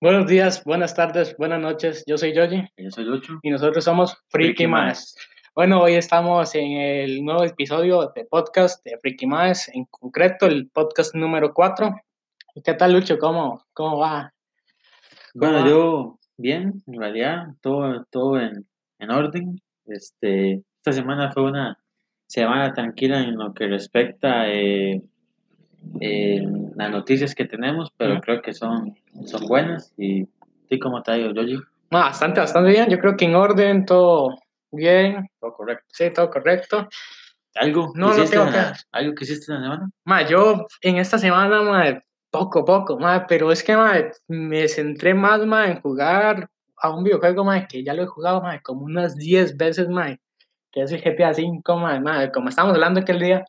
Buenos días, buenas tardes, buenas noches. Yo soy Yoji Yo soy Lucho. y nosotros somos Freaky Más. Bueno, hoy estamos en el nuevo episodio de podcast de Freaky Más, en concreto el podcast número 4. ¿Y qué tal, Lucho? ¿Cómo, cómo va? Bueno, va? yo bien, en realidad, todo, todo en, en orden. Este, esta semana fue una semana tranquila en lo que respecta eh, eh, las noticias que tenemos, pero creo que son, son buenas. ¿Y tú cómo te ha ido, Yoji? No, bastante, bastante bien. Yo creo que en orden, todo bien. Todo correcto. Sí, todo correcto. ¿Algo No, no que hiciste tengo en la- que- ¿Algo que hiciste en la semana? Ma, yo en esta semana, ma, poco, poco, ma, pero es que ma, me centré más ma, en jugar a un videojuego ma, que ya lo he jugado ma, como unas 10 veces, ma, que es el GTA V, ma, ma, como estábamos hablando aquel día,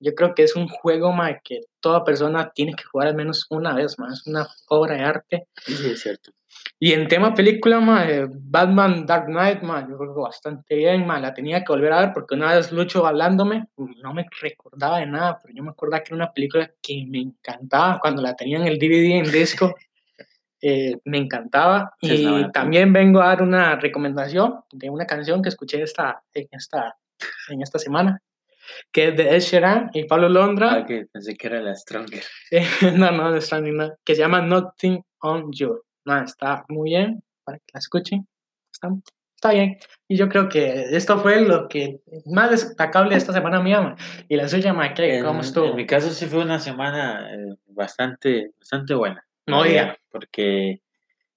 yo creo que es un juego ma, que toda persona tiene que jugar al menos una vez, ma, es una obra de arte. Sí, es cierto. Y en tema película, ma, eh, Batman Dark Knight, ma, yo creo que bastante bien, ma, la tenía que volver a ver porque una vez Lucho hablándome, no me recordaba de nada, pero yo me acordaba que era una película que me encantaba cuando la tenía en el DVD en disco, eh, me encantaba. Sí, y también vengo a dar una recomendación de una canción que escuché esta, en, esta, en esta semana, que es de Ed Sheeran y Pablo Londra. Ah, que pensé que era la Stronger. Eh, no, no, no está ni nada, que se llama Nothing on You. No, está muy bien para que la escuchen. Está, está bien. Y yo creo que esto fue lo que más destacable esta semana mía. ma. Y la suya, ma, ¿qué? ¿Cómo estuvo? En mi caso sí fue una semana eh, bastante, bastante buena. No realidad, Porque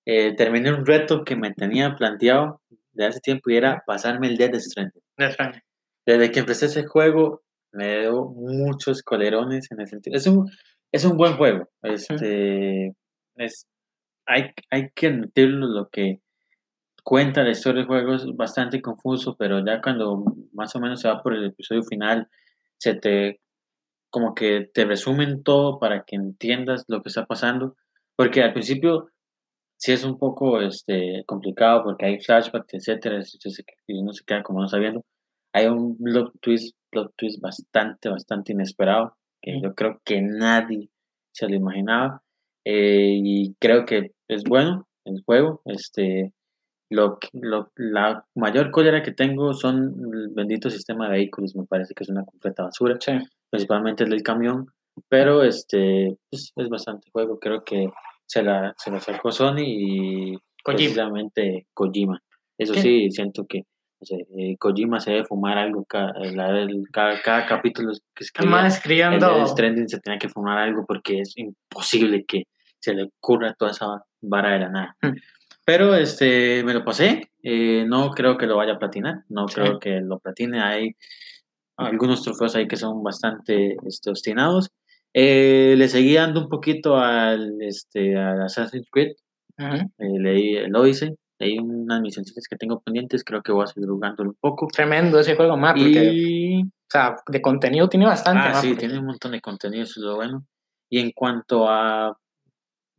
eh, terminé un reto que me tenía planteado de hace tiempo y era pasarme el Stranding. De Fran. Desde que empecé ese juego me dio muchos colerones en el sentido. Es un, es un buen juego. Este, es, hay, hay que admitirlo lo que cuenta la historia del juego es bastante confuso, pero ya cuando más o menos se va por el episodio final, se te como que te resumen todo para que entiendas lo que está pasando, porque al principio sí es un poco este, complicado porque hay flashbacks, etcétera, y uno se queda como no sabiendo. Hay un plot twist, plot twist bastante, bastante inesperado, que yo creo que nadie se lo imaginaba, eh, y creo que es bueno el juego, este, lo, lo- la mayor cólera que tengo son el bendito sistema de vehículos, me parece que es una completa basura Sí. principalmente el del camión, pero este pues, es bastante juego, creo que se la, se la sacó Sony y Kojima. precisamente Kojima. Eso ¿Qué? sí, siento que no sé, eh, Kojima se debe fumar algo cada, el- cada, cada capítulo que escribía. Más El escribiendo. de Stranding se tenía que fumar algo porque es imposible que se le ocurra toda esa vara de la nada. Hmm. Pero este me lo pasé, eh, no creo que lo vaya a platinar, no Sí. creo que lo platine. Hay algunos trofeos ahí que son bastante este, obstinados. Eh, le seguí dando un poquito al, este, al Assassin's Creed, eh, leí el Odyssey, leí unas misiones que tengo pendientes, creo que voy a seguir jugándolo un poco. Tremendo ese juego, ma, porque, Y o sea, de contenido tiene bastante. Ah, sí, porque- tiene un montón de contenido, eso es lo bueno. Y en cuanto a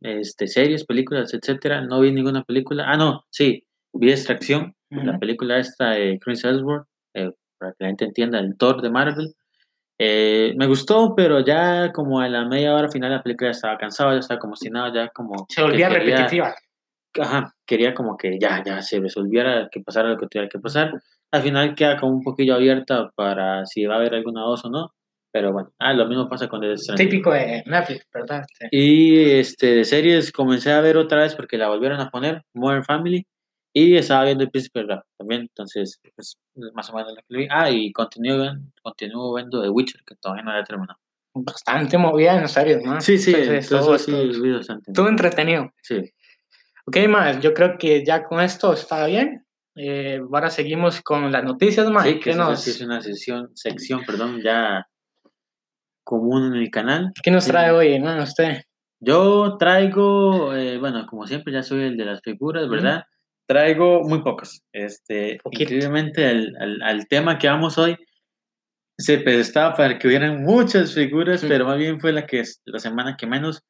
este, series, películas, etcétera, no vi ninguna película. Ah, no, sí, vi Extracción, la Ujú. película esta de Chris Hemsworth, eh, para que la gente entienda, el Thor de Marvel. Eh, me gustó, pero ya como a la media hora final de la película ya estaba cansado, ya estaba como si nada, ya como Se volvía quería- repetitiva. Ajá, quería como que ya, ya se resolviera, que pasara lo que tuviera que pasar. Al final queda como un poquillo abierta para si va a haber alguna dos o no. Pero bueno, ah, lo mismo pasa con Death Stranding. Típico de Netflix, ¿verdad? Sí. Y este, de series comencé a ver otra vez porque la volvieron a poner, Modern Family. Y estaba viendo el Príncipe Rap también, entonces, pues, más o menos lo que vi. Ah, y continúo, continúo viendo The Witcher, que todavía no he terminado. Bastante movida en serio, ¿no? Sí, sí, Entonces, todo sí, bastante. Todo entretenido. Sí. Ok, más, yo creo que ya con esto está bien. Eh, ahora seguimos con las noticias, más. Sí, que ¿Qué, esa nos, sí es una sesión, sección, perdón, ya común en el canal. ¿qué nos Sí. trae hoy, man, usted? Yo traigo, eh, bueno, como siempre, ya soy el de las figuras. ¿verdad? Traigo muy pocas. Este, Poquito. increíblemente al, al, al tema que vamos hoy, se prestaba para que hubieran muchas figuras, Mm. pero más bien fue la que es la semana que menos.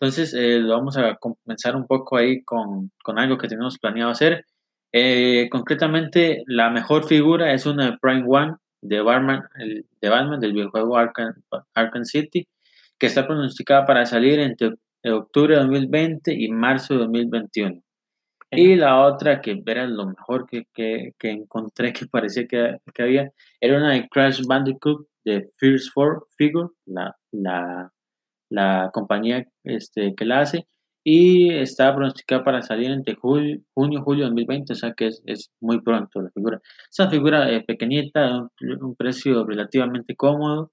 Entonces, eh, lo vamos a comenzar un poco ahí con, con algo que tenemos planeado hacer. Eh, concretamente, la mejor figura es una de Prime One de Batman, el- de Batman del videojuego Arkham, Arkham City, que está pronosticada para salir entre octubre de 2020 y marzo de 2021. Y la otra que era lo mejor que, que, que encontré que parecía que, que, había, era una de Crash Bandicoot de First Four Figure, la, la, la compañía este, que la hace, y está pronosticada para salir entre julio, junio julio de 2020, o sea que es, es muy pronto la figura. Esa figura eh, pequeñita, un, un, precio relativamente cómodo,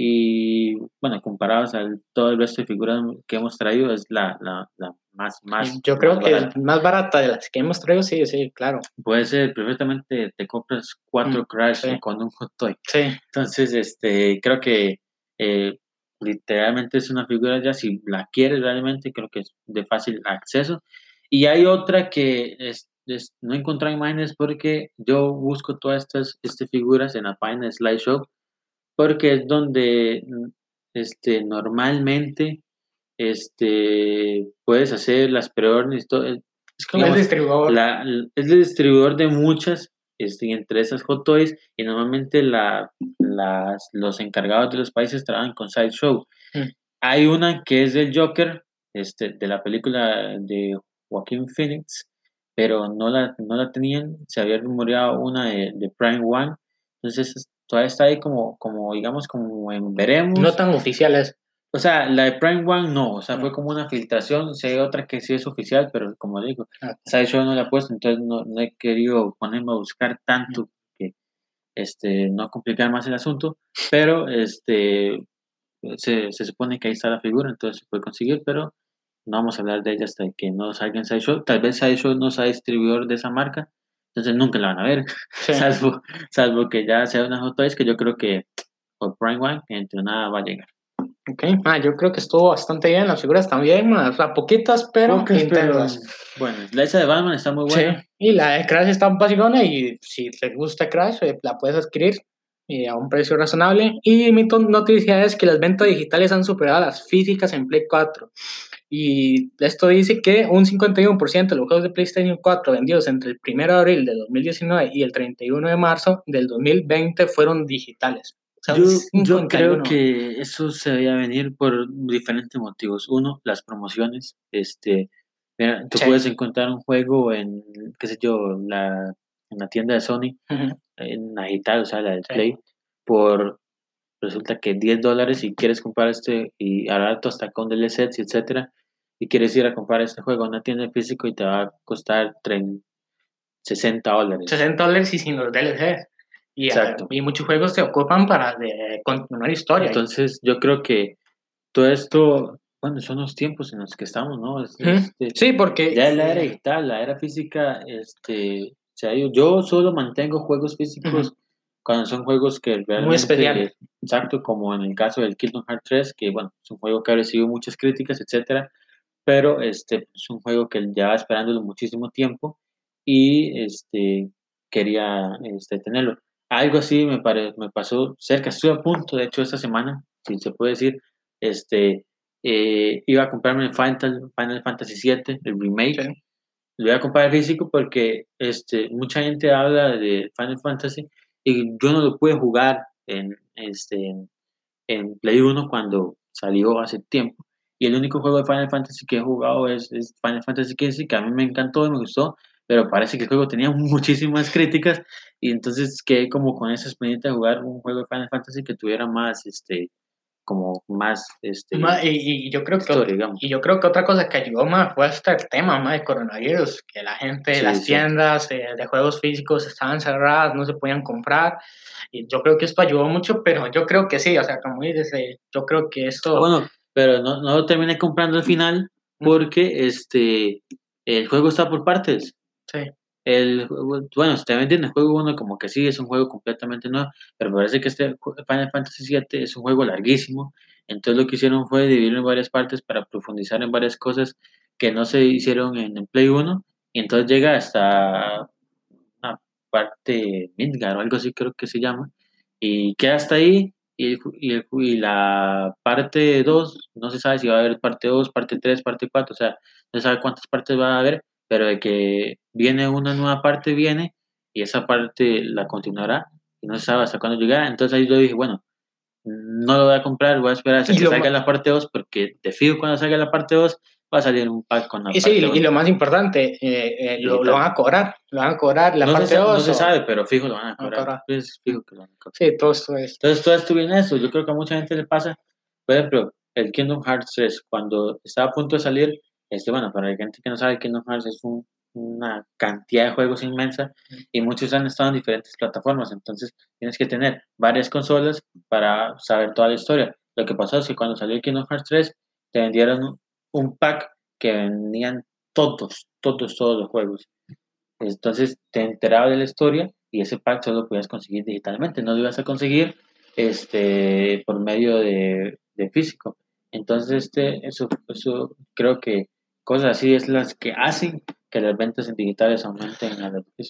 y bueno, comparados a todo el resto de figuras que hemos traído, es la, la, la más, más. Yo creo más que barata. más barata de las que hemos traído, sí, sí, claro. Puede ser, perfectamente te compras cuatro Mm, Crash sí. con un hot toy. Sí, Entonces, este, creo que eh, literalmente es una figura ya, si la quieres realmente, creo que es de fácil acceso. Y hay otra que es, es- no he encontrado imágenes porque yo busco todas estas este, figuras en la página de Slideshow, porque es donde este, normalmente este, puedes hacer las preórdenes, todo, es como distribuidor. la, es el distribuidor de muchas, este, entre esas hot toys, y normalmente la, las, los encargados de los países trabajan con Sideshow. Mm. Hay una que es del Joker, este, de la película de Joaquín Phoenix, pero no la, no la tenían, se había rumoreado una de, de Prime One, entonces es- todavía está ahí como, como digamos, como en veremos. No tan oficiales. O sea, la de Prime One no, o sea, No. fue como una filtración, si hay otra que sí es oficial, pero como digo, Ah. Sideshow no la he puesto, entonces no, no he querido ponerme a buscar tanto que este, no complicar más el asunto, pero este, se, se supone que ahí está la figura, entonces se puede conseguir, pero no vamos a hablar de ella hasta que no salga en Sideshow. Tal vez Sideshow no sea distribuidor de esa marca, entonces nunca la van a ver, Sí. salvo, salvo que ya sea una Hot Toys que yo creo que por Prime One, entre nada va a llegar. Ok, ah, yo creo que estuvo bastante bien. Las figuras también, ma, o sea, poquitas, pero Pocas, pero, intensas. bueno, la esa de Batman está muy buena. Sí, y la de Crash está un vacilona y si te gusta Crash, eh, la puedes adquirir eh, a un precio razonable. Y mi noticia es que las ventas digitales han superado a las físicas en Play 4. Y esto dice que un 51% de los juegos de PlayStation 4 vendidos entre el 1 de abril de 2019 y el 31 de marzo del 2020 fueron digitales. Yo, creo 51. que eso se debía venir por diferentes motivos. Uno, las promociones. Este, mira, tú Sí. puedes encontrar un juego en, qué sé yo, la, en la tienda de Sony, Ujú. en la digital, o sea, la de Sí. Play, por resulta que 10 dólares si quieres comprar este y al alto hasta con DLCs, etcétera, y quieres ir a comprar este juego en una tienda física y te va a costar 30, 60 dólares. 60 dólares y sin los DLCs. Y, eh, Exacto. y muchos juegos se ocupan para de, continuar historia. Entonces, yo creo que todo esto, bueno, son los tiempos en los que estamos, ¿no? Es- Ujú. este, sí, porque ya la era digital, la era física, este, se ha ido. Yo solo mantengo juegos físicos cuando son juegos que realmente, especiales. exacto, como en el caso del Kingdom Hearts 3, que bueno, es un juego que ha recibido muchas críticas, etcétera, pero este es un juego que llevaba esperándolo muchísimo tiempo y este quería este, tenerlo. Algo así me, pare- me pasó cerca, estuve a punto, de hecho, esta semana, si se puede decir, este, eh, iba a comprarme Final, Final Fantasy VII, el remake. Sí. Lo voy a comprar en físico porque este, mucha gente habla de Final Fantasy y yo no lo pude jugar en, este, en, en Play 1 cuando salió hace tiempo. Y el único juego de Final Fantasy que he jugado es, es Final Fantasy XV, que a mí me encantó y me gustó, pero parece que el juego tenía muchísimas críticas y entonces quedé como con esa experiencia de jugar un juego de Final Fantasy que tuviera más, este, como más, este, Ma, y, y yo creo que historia, y yo creo que otra cosa que ayudó más fue hasta el tema más de coronavirus, que la gente, Sí, las sí. tiendas eh, de juegos físicos estaban cerradas, no se podían comprar. Y yo creo que esto ayudó mucho, pero yo creo que sí, o sea, como dices, eh, yo creo que esto Bueno, pero no, no lo terminé comprando al final porque este el juego está por partes. Sí, El, bueno, se te venden el juego uno como que sí, es un juego completamente nuevo, pero parece que este Final Fantasy VII es un juego larguísimo. Entonces lo que hicieron fue dividirlo en varias partes para profundizar en varias cosas que no se hicieron en Play 1. Y entonces llega hasta una parte Midgar o algo así creo que se llama. Y queda hasta ahí. Y, y, y la parte 2, no se sabe si va a haber parte 2, parte 3, parte 4, o sea, no se sabe cuántas partes va a haber, pero de que viene una nueva parte, viene, y esa parte la continuará, y no se sabe hasta cuándo llegará. Entonces ahí yo dije, bueno, no lo voy a comprar, voy a esperar hasta que salga la parte 2, porque te fijo cuando salga la parte 2, va a salir un pack con la Y parte sí, 2. y lo más importante, eh, eh, lo, lo van a cobrar, lo van a cobrar la no, parte se, sa- 2. no se sabe, pero fijo lo van a cobrar. cobrar. Pues, fijo que lo van a cobrar. Sí, todo esto es. Entonces, todo estuvo en eso. Yo creo que a mucha gente le pasa. Por ejemplo, el Kingdom Hearts 3, cuando estaba a punto de salir, este, bueno, para la gente que no sabe, Kingdom Hearts es un- una cantidad de juegos inmensa y muchos han estado en diferentes plataformas. Entonces, tienes que tener varias consolas para saber toda la historia. Lo que pasó es que cuando salió el Kingdom Hearts 3, te vendieron un pack que venían todos, todos, todos los juegos. Entonces te enterabas de la historia y ese pack solo lo podías conseguir digitalmente, no lo ibas a conseguir este, por medio de, de físico. Entonces, este, eso, eso creo que cosas así es las que hacen que las ventas en digitales aumenten.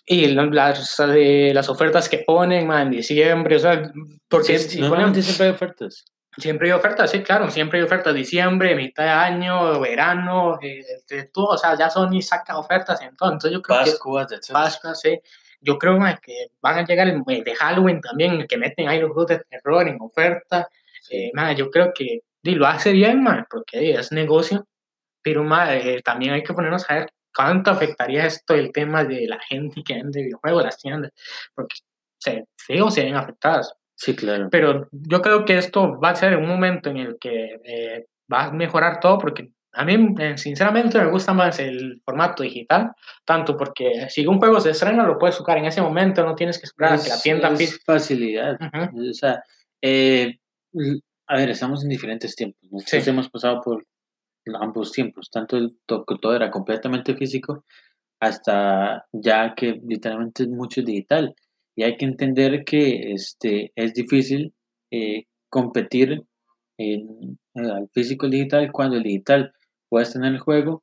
Y la- las, eh, las ofertas que ponen, man, en diciembre, o sea, porque Sí, si ponen, siempre hay ofertas. siempre hay ofertas, sí, claro, siempre hay ofertas, diciembre, mitad de año, verano, eh, de todo, o sea, ya Sony saca ofertas en todo, entonces yo creo que Pascuas, etc. Pascua, sí. Yo creo man, que van a llegar el mes de Halloween también, que meten ahí los juegos de terror en oferta. Eh, man, yo creo que di, lo hace bien, man, porque es negocio, pero eh, también hay que ponernos a ver cuánto afectaría esto el tema de la gente que vende videojuegos, las tiendas, porque se, feo se ven afectadas. Sí, claro. Pero yo creo que esto va a ser un momento en el que eh, va a mejorar todo, porque a mí, eh, sinceramente, me gusta más el formato digital, tanto porque si un juego se estrena, lo puedes jugar en ese momento, no tienes que esperar a que la Es- tienda es facilidad. Ujú. O sea, eh, a ver, estamos en diferentes tiempos. Nosotros Sí. hemos pasado por ambos tiempos, tanto el to- que todo era completamente físico hasta ya que literalmente es mucho digital. Y hay que entender que este, es difícil eh, competir en, eh, al físico y el digital cuando el digital puedes tener el juego,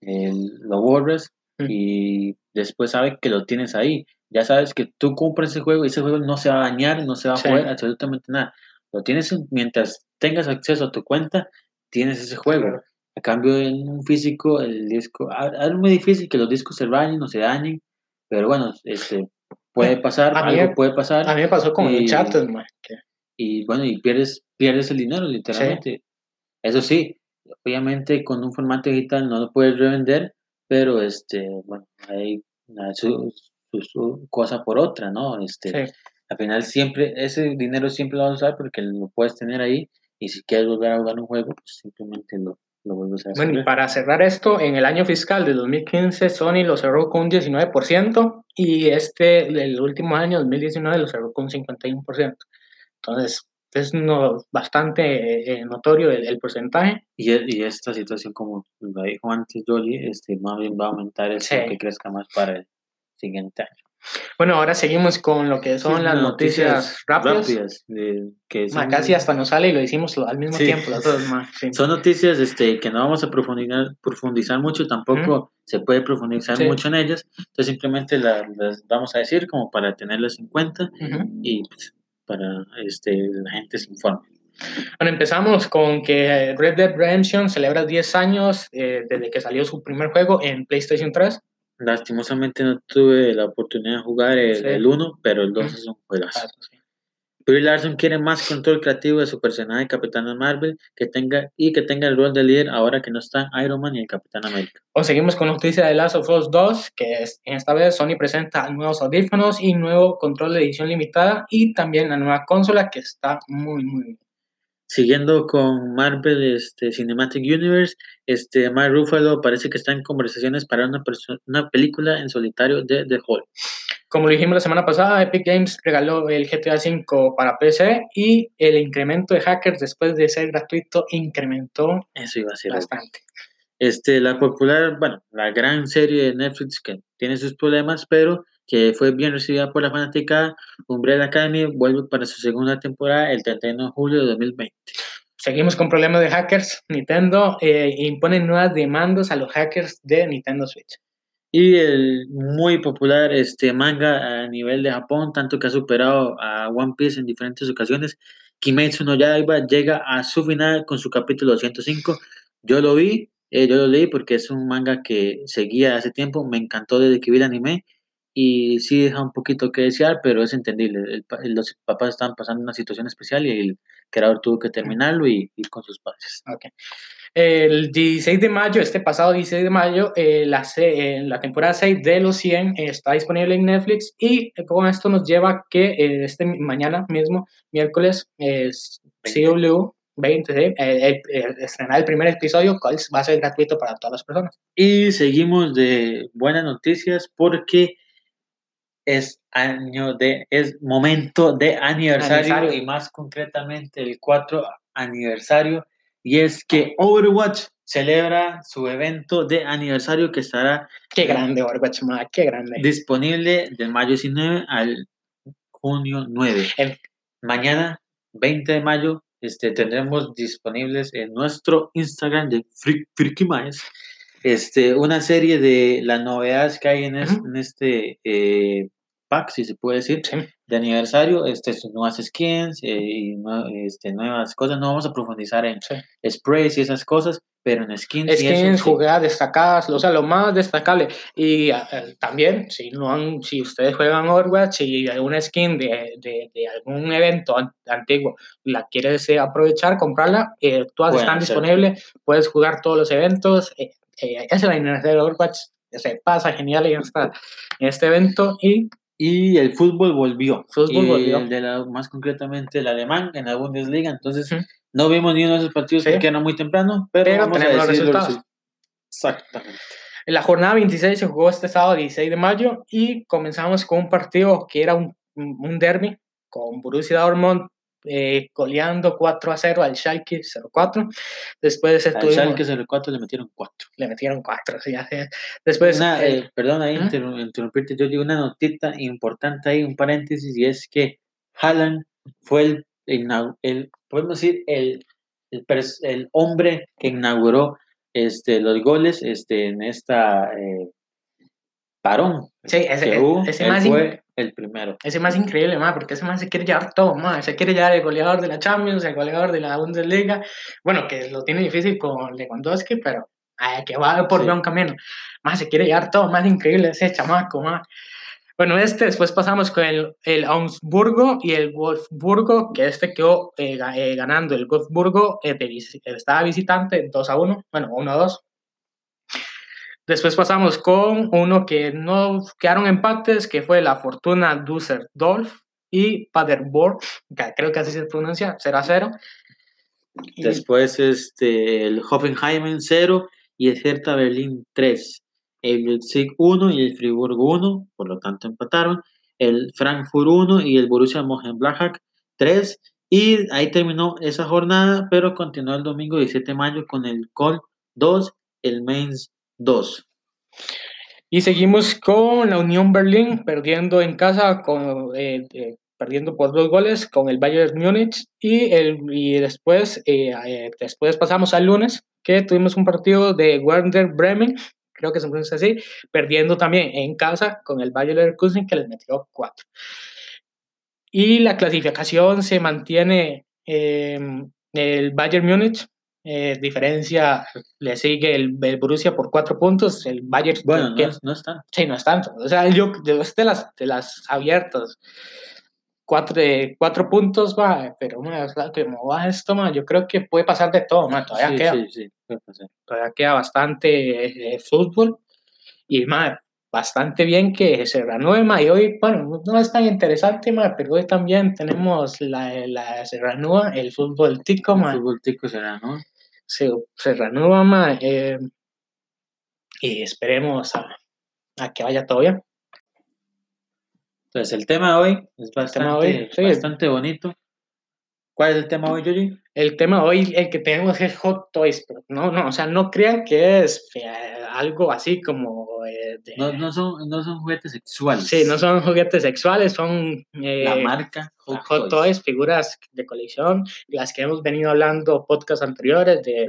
el- lo borras Mm. y después sabes que lo tienes ahí. Ya sabes que tú compras ese juego y ese juego no se va a dañar, no se va a Sí. absolutamente nada. Lo tienes en- mientras tengas acceso a tu cuenta, tienes ese juego. Claro. A cambio, en un físico, el disco, a- es muy difícil que los discos se vayan o se dañen, pero bueno, este, puede pasar, A mí- algo puede pasar. A mí me pasó con man, que y bueno, y pierdes, pierdes el dinero literalmente. Eso sí, obviamente con un formato digital no lo puedes revender, pero este, bueno, hay hay su, su- su cosa por otra, ¿no? Este, sí. al final siempre, ese dinero siempre lo vas a usar porque lo puedes tener ahí y si quieres volver a jugar un juego, pues simplemente lo, lo vuelves a. Bueno, y para cerrar esto, en el año fiscal de 2015, Sony lo cerró con un 19% y este, el último año, 2019, lo cerró con un 51%. Entonces, es no, bastante eh, notorio el, el porcentaje. Y, e- y esta situación, como lo dijo antes Jolie, este, más bien va a aumentar el Sí. que crezca más para el siguiente año. Bueno, ahora seguimos con lo que son Sí, las noticias, rápidas. de- que Ma, son- casi hasta nos sale y lo hicimos al mismo Sí. tiempo, las dos, ma, sí. Son noticias este, que no vamos a profundizar, profundizar mucho, tampoco se puede profundizar mucho en ellas, entonces simplemente la- las vamos a decir como para tenerlas en cuenta Ujú. y pues, para este, la gente se informe. Bueno, empezamos con que Red Dead Redemption celebra 10 años eh, desde que salió su primer juego en PlayStation 3. Lastimosamente no tuve la oportunidad de jugar el, Sí. el 1, pero el 2 Ujú. es un juegazo. Brie Larson quiere más control creativo de su personaje Capitana Marvel que tenga, y que tenga el rol de líder ahora que no está Iron Man y el Capitán América. O seguimos con noticia de Last of Us 2, que es, en esta vez Sony presenta nuevos audífonos y nuevo control de edición limitada y también la nueva consola que está muy, muy bien. Siguiendo con Marvel este, Cinematic Universe, este, Mark Ruffalo parece que está en conversaciones para una, una película en solitario de The Hulk. Como lo dijimos la semana pasada, Epic Games regaló el GTA V para PC y el incremento de hackers después de ser gratuito incrementó Eso iba a ser. bastante. Este, la popular, bueno, la gran serie de Netflix que tiene sus problemas, pero que fue bien recibida por la fanática, Umbrella Academy vuelve para su segunda temporada el 31 de julio de 2020. Seguimos con problemas de hackers. Nintendo eh, impone nuevas demandas a los hackers de Nintendo Switch. Y el muy popular este, manga a nivel de Japón, tanto que ha superado a One Piece en diferentes ocasiones, Kimetsu no Yaiba llega a su final con su capítulo 205. Yo lo vi, eh, yo lo leí porque es un manga que seguía hace tiempo, me encantó desde que vi el anime y sí deja un poquito que desear, pero es entendible. El pa- los papás estaban pasando una situación especial y el creador tuvo que terminarlo y ir con sus padres. Ok. El 16 de mayo, este pasado 16 de mayo, eh, la, eh, la temporada 6 de Los 100 está disponible en Netflix y eh, con esto nos lleva a que eh, este mañana mismo, miércoles, es 20. CW 20, sí, eh, el- el- estrenar el primer episodio, cual va a ser gratuito para todas las personas. Y seguimos de buenas noticias porque es año de es momento de aniversario, Aniversario. y más concretamente el 4 aniversario y es que Overwatch celebra su evento de aniversario que estará Qué grande, Overwatch, ma, qué grande. disponible del mayo 19 al junio 9. El- Mañana, 20 de mayo, este, tendremos disponibles en nuestro Instagram de Freak, Freaky Mice, este, una serie de las novedades que hay en, es- Ujú. en este eh, pack, si se puede decir, Sí. de aniversario, este, nuevas skins eh, y este, nuevas cosas. No vamos a profundizar en Sí. sprays y esas cosas, pero en skins, eso, skins, sí. jugadas destacadas, o sea, lo más destacable. Y eh, también, si no han, si ustedes juegan Overwatch y alguna skin de, de, de algún evento an- antiguo la quieres eh, aprovechar, comprarla, eh, todas están disponibles, puedes jugar todos los eventos. Eh, es la inercia de Overwatch, se pasa genial en, esta, en este evento y Y el fútbol volvió. Fútbol volvió. el de la, más concretamente el alemán en la Bundesliga. Entonces, Ujú. no vimos ni uno de esos partidos Sí. porque era muy temprano, pero, Pero vamos a tenemos los decir los resultados. resu- Exactamente. En la jornada 26 se jugó este sábado 16 de mayo y comenzamos con un partido que era un, un derby con Borussia Dortmund eh, goleando 4 a 0 al Schalke 04. Después Al estuvimos, Schalke 04 le metieron 4. le metieron 4. Sí, es. Después, Una, eh, eh, perdón ahí interru- interrumpirte, yo digo una notita importante ahí, un paréntesis, y es que Haaland fue el, inau- el podemos decir, el, el, el hombre que inauguró este, los goles este, en esta eh, parón sí, ese, ese él más fue el primero. ese más increíble, más, porque ese más se quiere llevar todo, más. Se quiere llevar el goleador de la Champions, el goleador de la Bundesliga. Bueno, que lo tiene difícil con Lewandowski, pero ay, que va por Sí. buen camino. Más se quiere llevar todo, más increíble ese chamaco, más. Bueno, este después pasamos con el, el Augsburgo y el Wolfsburgo, que este quedó eh, eh, ganando. El Wolfsburgo eh, de visi- estaba visitante 2 a 1, bueno, 1 a 2. Después pasamos con uno que no quedaron empates, que fue la Fortuna Düsseldorf y Paderborn, que creo que así se pronuncia, 0 a 0. Y- Después este, el Hoffenheim 0 y el Hertha Berlín 3. El Leipzig 1 y el Friburgo 1, por lo tanto empataron. El Frankfurt 1 y el Borussia Mönchengladbach 3. Y ahí terminó esa jornada, pero continuó el domingo 17 de mayo con el Col 2, el Mainz 2. Y seguimos con la Unión Berlín perdiendo en casa, con, eh, eh, perdiendo por dos goles con el Bayern Múnich. Y, el, y después, eh, después pasamos al lunes, que tuvimos un partido de Werder Bremen, creo que se pronuncia así, perdiendo también en casa con el Bayer Leverkusen, que les metió cuatro. Y la clasificación se mantiene el Bayern Múnich. Eh, diferencia le sigue el, el Borussia por cuatro puntos. El Bayern Bueno, que- no, no está. Sí, no es tanto. O sea, yo de, las, de las abiertas, cuatro, de, cuatro puntos va, pero o sea, como va esto, ma, yo creo que puede pasar de todo, ma, todavía, Sí, queda, sí, sí, todavía queda bastante eh, fútbol y ma, bastante bien que se reanude, ma, y hoy, bueno, no es tan interesante, ma, pero hoy también tenemos la, la se reanuda el fútbol tico, El ma, fútbol tico será, ¿no? Se, se reanuda, ma, eh, y esperemos a, a que vaya todo bien. Entonces, el tema de hoy es bastante, hoy, sí. bastante bonito. ¿Cuál es el tema hoy, Yuri? El tema hoy, el que tenemos es Hot Toys, pero no, no, o sea, no crean que es algo así como... eh, de- No, no, son, no son juguetes sexuales. sí, no son juguetes sexuales, son eh, La marca Hot, Hot, Toys. figuras de colección, las que hemos venido hablando podcast anteriores de,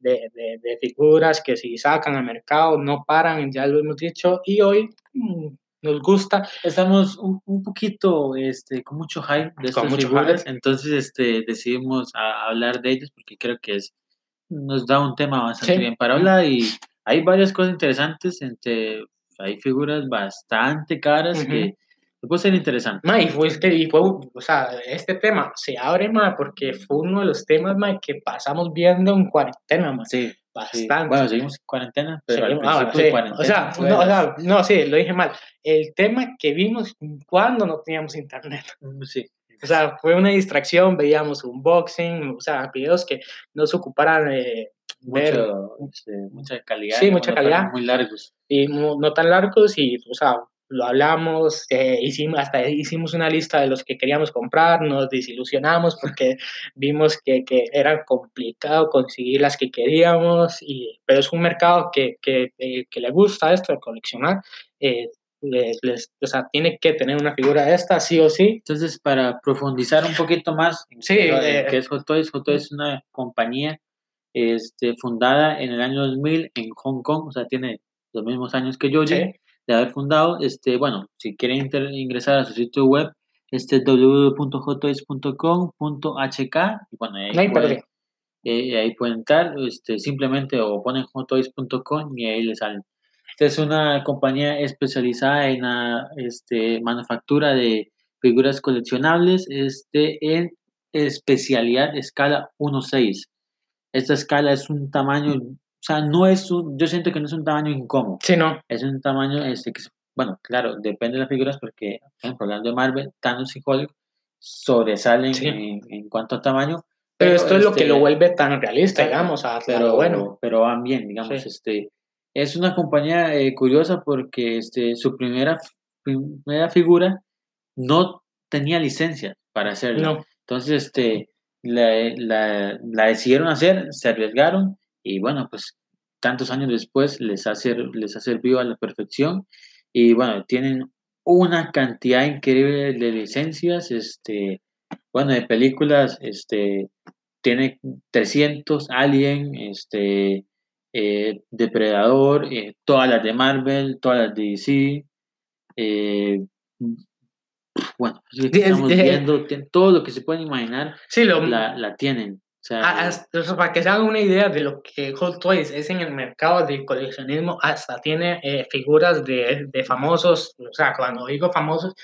de, de- de figuras que si sacan al mercado no paran, ya lo hemos dicho, y hoy mm, nos gusta, Estamos un, un poquito este, con mucho hype de Con estas figuras, hype. entonces este, decidimos a- hablar de ellas porque creo que es, nos da un tema bastante Sí. bien para hablar y hay varias cosas interesantes entre hay figuras bastante caras que puede ser interesante. Ma, y fue, este, y fue, o sea, este tema se abre, ma, porque fue uno de los temas, ma, que pasamos viendo en cuarentena, ma. Sí. Bastante. Bueno, seguimos en cuarentena, pero Seguimos- ah, sí. cuarentena O sea, no, o sea, no, sí, lo dije mal. El tema que vimos cuando no teníamos internet. Mm, sí. O sea, fue una distracción, veíamos unboxing, o sea, videos que no se ocuparan eh, ver este, mucha calidad. Sí, mucha No calidad. Muy largos. y no, no tan largos y, o sea, lo hablamos, eh, hicimos, hasta hicimos una lista de los que queríamos comprar, nos desilusionamos porque vimos que, que era complicado conseguir las que queríamos, y, pero es un mercado que, que, eh, que le gusta esto de coleccionar, eh, les, les- o sea, tiene que tener una figura de esta, sí o sí. Entonces, para profundizar un poquito más Sí, eh, qué es Hot Toys, Hot Toys es una compañía este, fundada en el año 2000 en Hong Kong, o sea, tiene los mismos años que yo Sí. De haber fundado. Este, bueno, si quieren ingresar a su sitio web, este es www.hottoys.com.hk y bueno, ahí, No pueden, eh, ahí pueden entrar, este, simplemente o ponen hottoys.com y ahí les salen. Esta es una compañía especializada en la este, manufactura de figuras coleccionables este, en especialidad escala 1.6. Esta escala es un tamaño, o sea, no es un, yo siento que no es un tamaño incómodo, Sí, no. es un tamaño, este, que, bueno, claro, depende de las figuras porque, por ejemplo, hablando de Marvel, Thanos y Hulk sobresalen Sí. en, en cuanto a tamaño. Pero esto es lo que este, lo vuelve tan realista, digamos, a, pero bueno. pero van bien digamos Sí. este es una compañía eh, curiosa porque este su primera primera figura no tenía licencia para hacerlo No, entonces este la, la, la decidieron hacer se arriesgaron y bueno pues tantos años después les ha les ha servido a la perfección y bueno tienen una cantidad increíble de licencias este bueno de películas este tiene 300 Alien, este, eh, Depredador, eh, todas las de Marvel, todas las de DC. eh, bueno, así que Sí, es- estamos es- viendo, todo lo que se pueden imaginar sí, lo, la, la tienen. Sea, a- hasta- o sea, para que se hagan una idea de lo que Hot Toys es en el mercado del coleccionismo, hasta tiene eh, figuras de, de famosos, o sea, cuando digo famosos,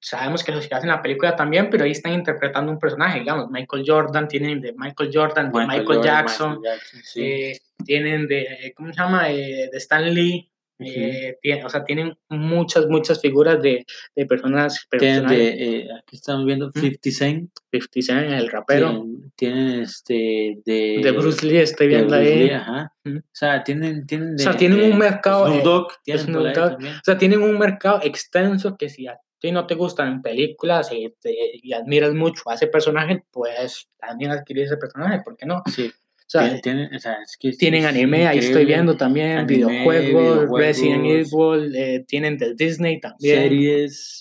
sabemos que los que hacen la película también, pero ahí están interpretando un personaje, digamos, Michael Jordan, tienen de Michael Jordan, de Michael, Jordan, Jackson, Michael Jackson, sí. eh, tienen de, ¿cómo se llama? Eh, de Stan Lee, eh, tiene- o sea, tienen muchas, muchas figuras de, de personas, Tienen de, eh, aquí estamos viendo 50 Cent, 50 Cent, el rapero, tienen, tienen este de, de Bruce Lee, estoy viendo ahí. Lee, ajá. O sea, tienen, tienen O sea, tienen un mercado, Snoop eh, Dogg, tienen Snoop Dogg. O sea, tienen un mercado extenso que si a ti no te gustan películas y, te- y admiras mucho a ese personaje, pues también adquirir ese personaje, ¿por qué no? Sí, sea, tienen, o sea, es que tienen es anime, ahí estoy viendo también, Anime, videojuegos, Resident videojuegos. Evil, eh, tienen de Disney también. series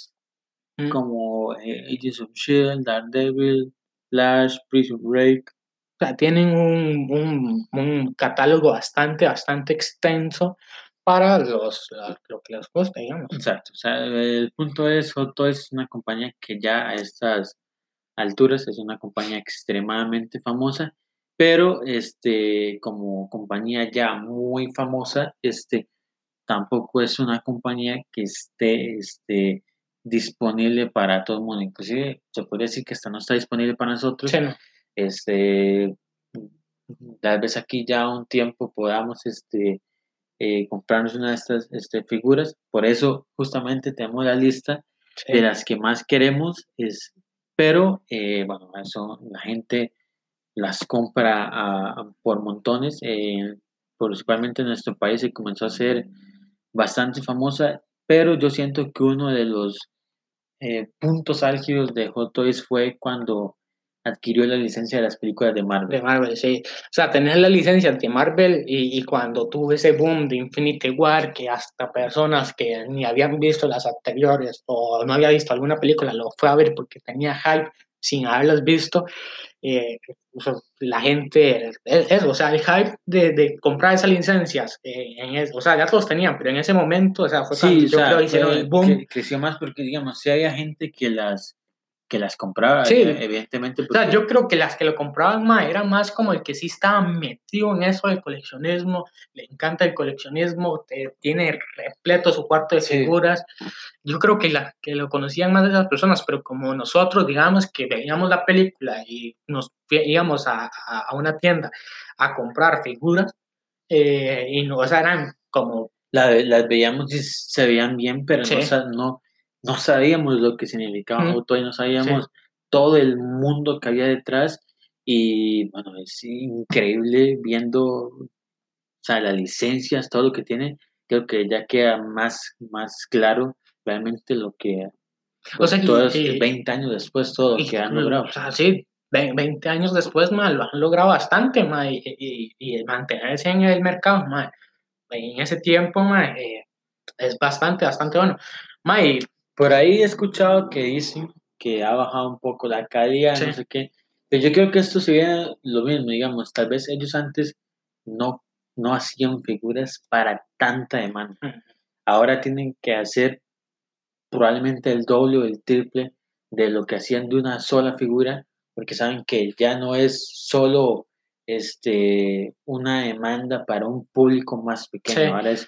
Mm. como eh, Agents of S.H.I.E.L.D., Daredevil, Flash, Prison Break. O sea, tienen un, un, un catálogo bastante, bastante extenso para los, la- lo que les gusta, digamos. Exacto, o sea, el punto es, Hot Toys es una compañía que ya a estas alturas es una compañía extremadamente famosa, pero este, como compañía ya muy famosa, este, tampoco es una compañía que esté este, disponible para todo el mundo. Inclusive se podría decir que hasta no está disponible para nosotros. Sí, no. Este, tal vez aquí ya un tiempo podamos este, eh, comprarnos una de estas este, figuras. Por eso justamente tenemos la lista Sí. de las que más queremos, es, pero eh, bueno, eso la gente las compra a- por montones, eh, principalmente en nuestro país se comenzó a ser bastante famosa, pero yo siento que uno de los eh, puntos álgidos de Hot Toys fue cuando adquirió la licencia de las películas de Marvel. De Marvel, sí. O sea, tener la licencia de Marvel y, y cuando tuve ese boom de Infinity War, que hasta personas que ni habían visto las anteriores o no había visto alguna película lo fue a ver porque tenía hype sin haberlas visto, eh, o sea, la gente, es- o sea, el hype de, de comprar esas licencias, eh, en es- o sea, ya todos tenían, pero en ese momento, o sea, fue Sí, o yo sea, creo que hicieron el boom. cre- creció más porque, digamos, si había gente que las que las compraba, Sí. eh, evidentemente. O sea, porque- yo creo que las que lo compraban más era más como el que sí estaba metido en eso del coleccionismo, le encanta el coleccionismo, te- tiene repleto su cuarto de Sí. figuras. Yo creo que, la, que lo conocían más de esas personas, pero como nosotros, digamos, que veíamos la película y nos íbamos a, a- a una tienda a comprar figuras, eh, y no, o sea, eran como la- las veíamos y se veían bien, pero Sí. no, sa- no, no sabíamos lo que significaba. Hot Toys, no sabíamos todo el mundo que había detrás. Y bueno, es increíble viendo o sea, las licencias, todo lo que tiene. Creo que ya queda más, más claro realmente lo que. O sea, todos y- 20 años después, todo lo Y, que han mm, logrado. O sea, sí, ve- 20 años después, ma, lo han logrado bastante, ma, y, y- y mantenerse en el mercado, ma, en ese tiempo, ma, eh, es bastante, bastante bueno. Ma, y Por ahí he escuchado que dicen que ha bajado un poco la calidad, Sí. no sé qué. Pero yo creo que esto sería lo mismo, digamos, tal vez ellos antes no, no hacían figuras para tanta demanda. Ahora tienen que hacer probablemente el doble o el triple de lo que hacían de una sola figura, porque saben que ya no es solo este, una demanda para un público más pequeño, Sí. ahora es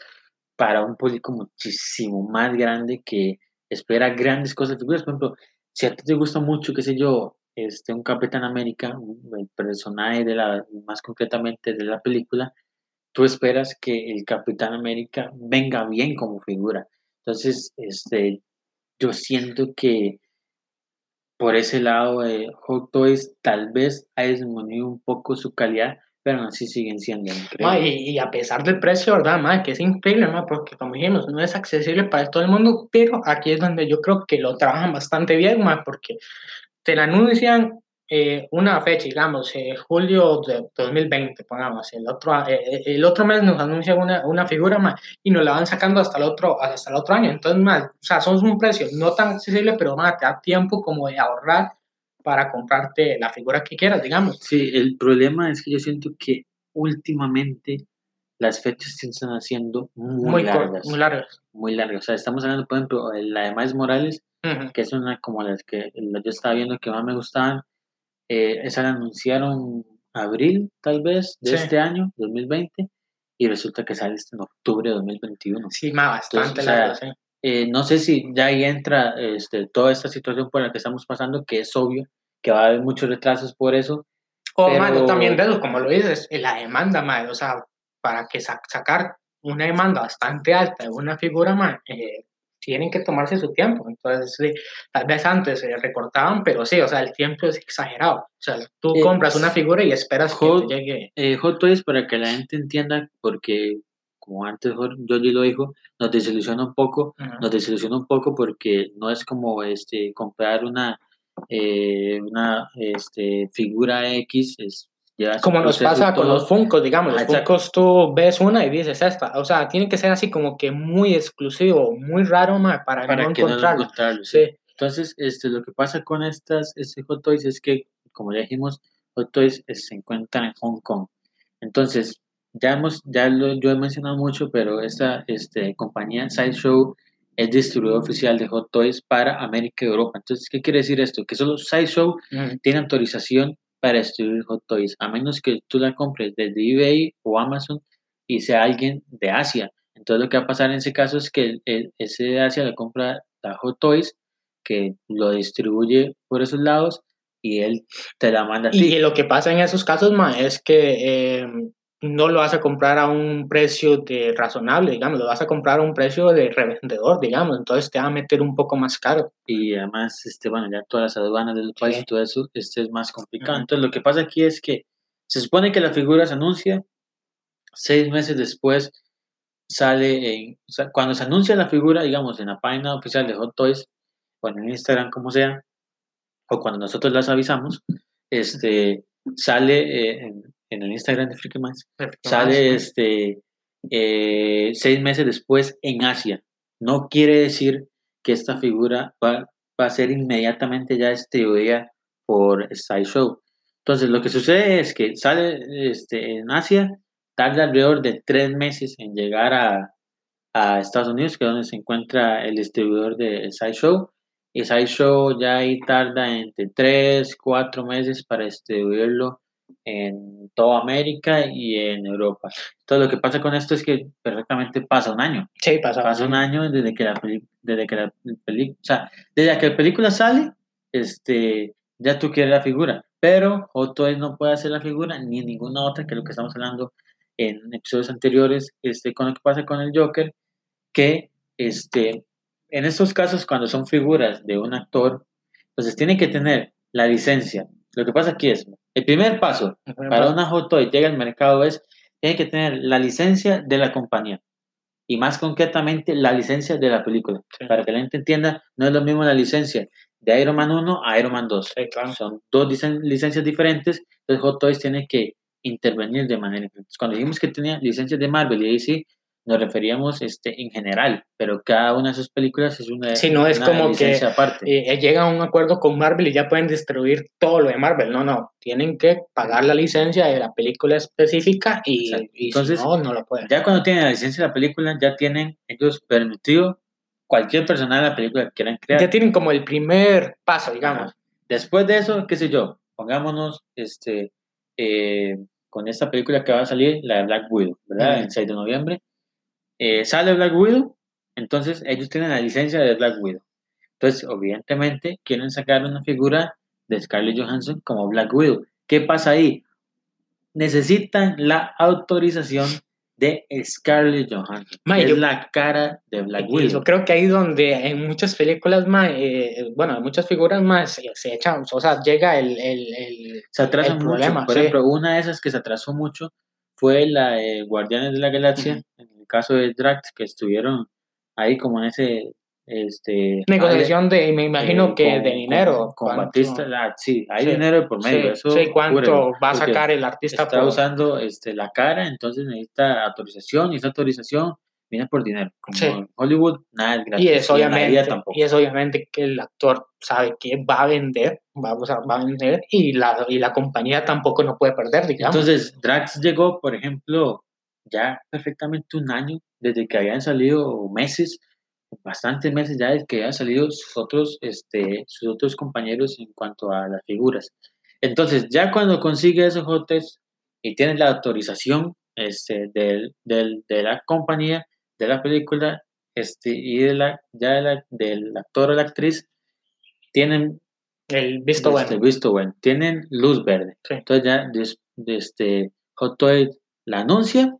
para un público muchísimo más grande que espera grandes cosas de figuras. Por ejemplo, si a ti te gusta mucho, qué sé yo, este, un Capitán América, el personaje de la, más concretamente de la película, tú esperas que el Capitán América venga bien como figura. Entonces, este, yo siento que por ese lado de Hot Toys tal vez ha disminuido un poco su calidad, pero así siguen siendo increíbles. y, y a pesar del precio, ¿verdad? Ma, que es increíble, ma, porque como dijimos, no es accesible para todo el mundo, pero aquí es donde yo creo que lo trabajan bastante bien, ma, porque te la anuncian eh, una fecha, digamos, eh, julio de 2020, pongamos, el otro, eh, eh, el otro mes nos anuncian una, una figura más y nos la van sacando hasta el otro, hasta el otro año. Entonces, más, o sea, son un precio no tan accesible, pero más, te da tiempo como de ahorrar para comprarte la figura que quieras, digamos. Sí, el problema es que yo siento que últimamente las fechas se están haciendo muy, Muy, largas. muy largas. muy largas. O sea, estamos hablando, por ejemplo, la de Miles Morales, Ujú. que es una como las que yo estaba viendo que más me gustaban. Eh, esa la anunciaron abril, tal vez, de Sí. este año, 2020, y resulta que sale en octubre de 2021. Sí, más, bastante Entonces, o sea, largo, sí. Eh, no sé si ya ahí entra este, toda esta situación por la que estamos pasando, que es obvio que va a haber muchos retrasos por eso. O, pero- mano, también de eso, como lo dices, la demanda, madre, o sea, para que sa- sacar una demanda bastante alta de una figura, madre, eh, tienen que tomarse su tiempo. Entonces, sí, tal vez antes se recortaban, pero sí, o sea, el tiempo es exagerado. O sea, tú Eh, compras una figura y esperas Hot- que te llegue. Eh, Hot Toys, para que la gente entienda, porque como antes Jor- Georgie lo dijo, nos desilusiona un poco, nos desilusiona un poco porque no es como este comprar una eh, una este, figura X, es, Como nos pasa con los Funkos, digamos, los Ah. Funkos tú ves una y dices esta. O sea, tiene que ser así como que muy exclusivo, muy raro, madre, para, para no encontrarlo. encontrarlo. sí. Sí. Entonces, este, lo que pasa con estas este Hot Toys es que, como ya dijimos, Hot Toys eh, se encuentran en Hong Kong. Entonces, ya hemos, ya lo, yo he mencionado mucho, pero esta este, compañía Sideshow es distribuidor oficial de Hot Toys para América y Europa. Entonces, ¿qué quiere decir esto? Que solo Sideshow Ujú. tiene autorización para distribuir Hot Toys, a menos que tú la compres desde eBay o Amazon y sea alguien de Asia. Entonces, lo que va a pasar en ese caso es que el- ese de Asia le compra a Hot Toys, que lo distribuye por esos lados y él te la manda a ti. Y lo que pasa en esos casos, ma, es que eh, no lo vas a comprar a un precio de razonable, digamos, lo vas a comprar a un precio de revendedor, digamos, entonces te va a meter un poco más caro. y además, este, bueno, ya todas las aduanas del país Sí. y todo eso, este es más complicado. Ujú. Entonces, lo que pasa aquí es que se supone que la figura se anuncia, seis meses después sale, en, o sea, cuando se anuncia la figura, digamos, en la página oficial de Hot Toys, o en Instagram, como sea, o cuando nosotros las avisamos, este, sale eh, en, en el Instagram de Freaky Minds, sale este, eh, seis meses después en Asia. No quiere decir que esta figura va, va a ser inmediatamente ya distribuida por Sideshow. Entonces, lo que sucede es que sale este, en Asia, tarda alrededor de tres meses en llegar a, a Estados Unidos, que es donde se encuentra el distribuidor de Sideshow, y Sideshow ya ahí tarda entre 3, 4 meses para distribuirlo en toda América y en Europa. Entonces lo que pasa con esto es que perfectamente pasa un año. Sí, pasa. Pasa un año desde que la desde que la película, o sea, desde que la película sale, este, ya tú quieres la figura, pero Hot no puede hacer la figura ni ninguna otra que lo que estamos hablando en episodios anteriores, este, con lo que pasa con el Joker, que este, en estos casos cuando son figuras de un actor, entonces tiene que tener la licencia. Lo que pasa aquí es, el primer paso para una Hot Toy llega al mercado es, tiene que tener la licencia de la compañía y más concretamente la licencia de la película. Para que la gente entienda, no es lo mismo la licencia de Iron Man 1 a Iron Man 2. Son dos licencias diferentes, entonces Hot Toys tiene que intervenir de manera. Cuando dijimos que tenía licencias de Marvel y DC, nos referíamos este, en general, pero cada una de sus películas es una Sí, no es como que aparte. Eh, eh, llega a un acuerdo con Marvel y ya pueden distribuir todo lo de Marvel. No, no, tienen que pagar la licencia de la película específica y, Entonces, no, no lo pueden. Ya cuando tienen la licencia de la película, ya tienen ellos permitido cualquier persona de la película que quieran crear. Ya tienen como el primer paso, digamos. Después de eso, qué sé yo, pongámonos este, eh, con esta película que va a salir, la de Black Widow, ¿verdad? El 6 de noviembre eh, sale Black Widow, entonces ellos tienen la licencia de Black Widow. Entonces, obviamente, quieren sacar una figura de Scarlett Johansson como Black Widow. ¿Qué pasa ahí? Necesitan la autorización de Scarlett Johansson, es la cara de Black Widow. Yo creo que ahí donde en muchas películas más, eh, bueno, en muchas figuras más se, echan, o sea, llega el, el, se atrasa mucho. Problema, Por ejemplo, una de esas que se atrasó mucho fue la de Guardianes de la Galaxia, caso de Drax, que estuvieron ahí como en ese este negociación de me imagino eh, que de dinero con, Batista ah, sí hay dinero por medio sí, eso cuánto va a sacar el artista está usando este la cara entonces necesita autorización y esa autorización viene por dinero como en Hollywood nada es gratis y es obviamente y es obviamente que el actor sabe que va a vender va, va a vender y la y la compañía tampoco no puede perder digamos. Entonces Drax llegó por ejemplo ya perfectamente un año desde que habían salido meses, bastantes meses ya desde que habían salido sus otros, este, sus otros compañeros en cuanto a las figuras. Entonces, ya cuando consigue esos hotes y tiene la autorización este, del, del, de la compañía, de la película, este, y de la, ya del actor o la actriz, tienen el visto este, Visto bueno. Tienen luz verde. Entonces ya este, Hot Toy la anuncia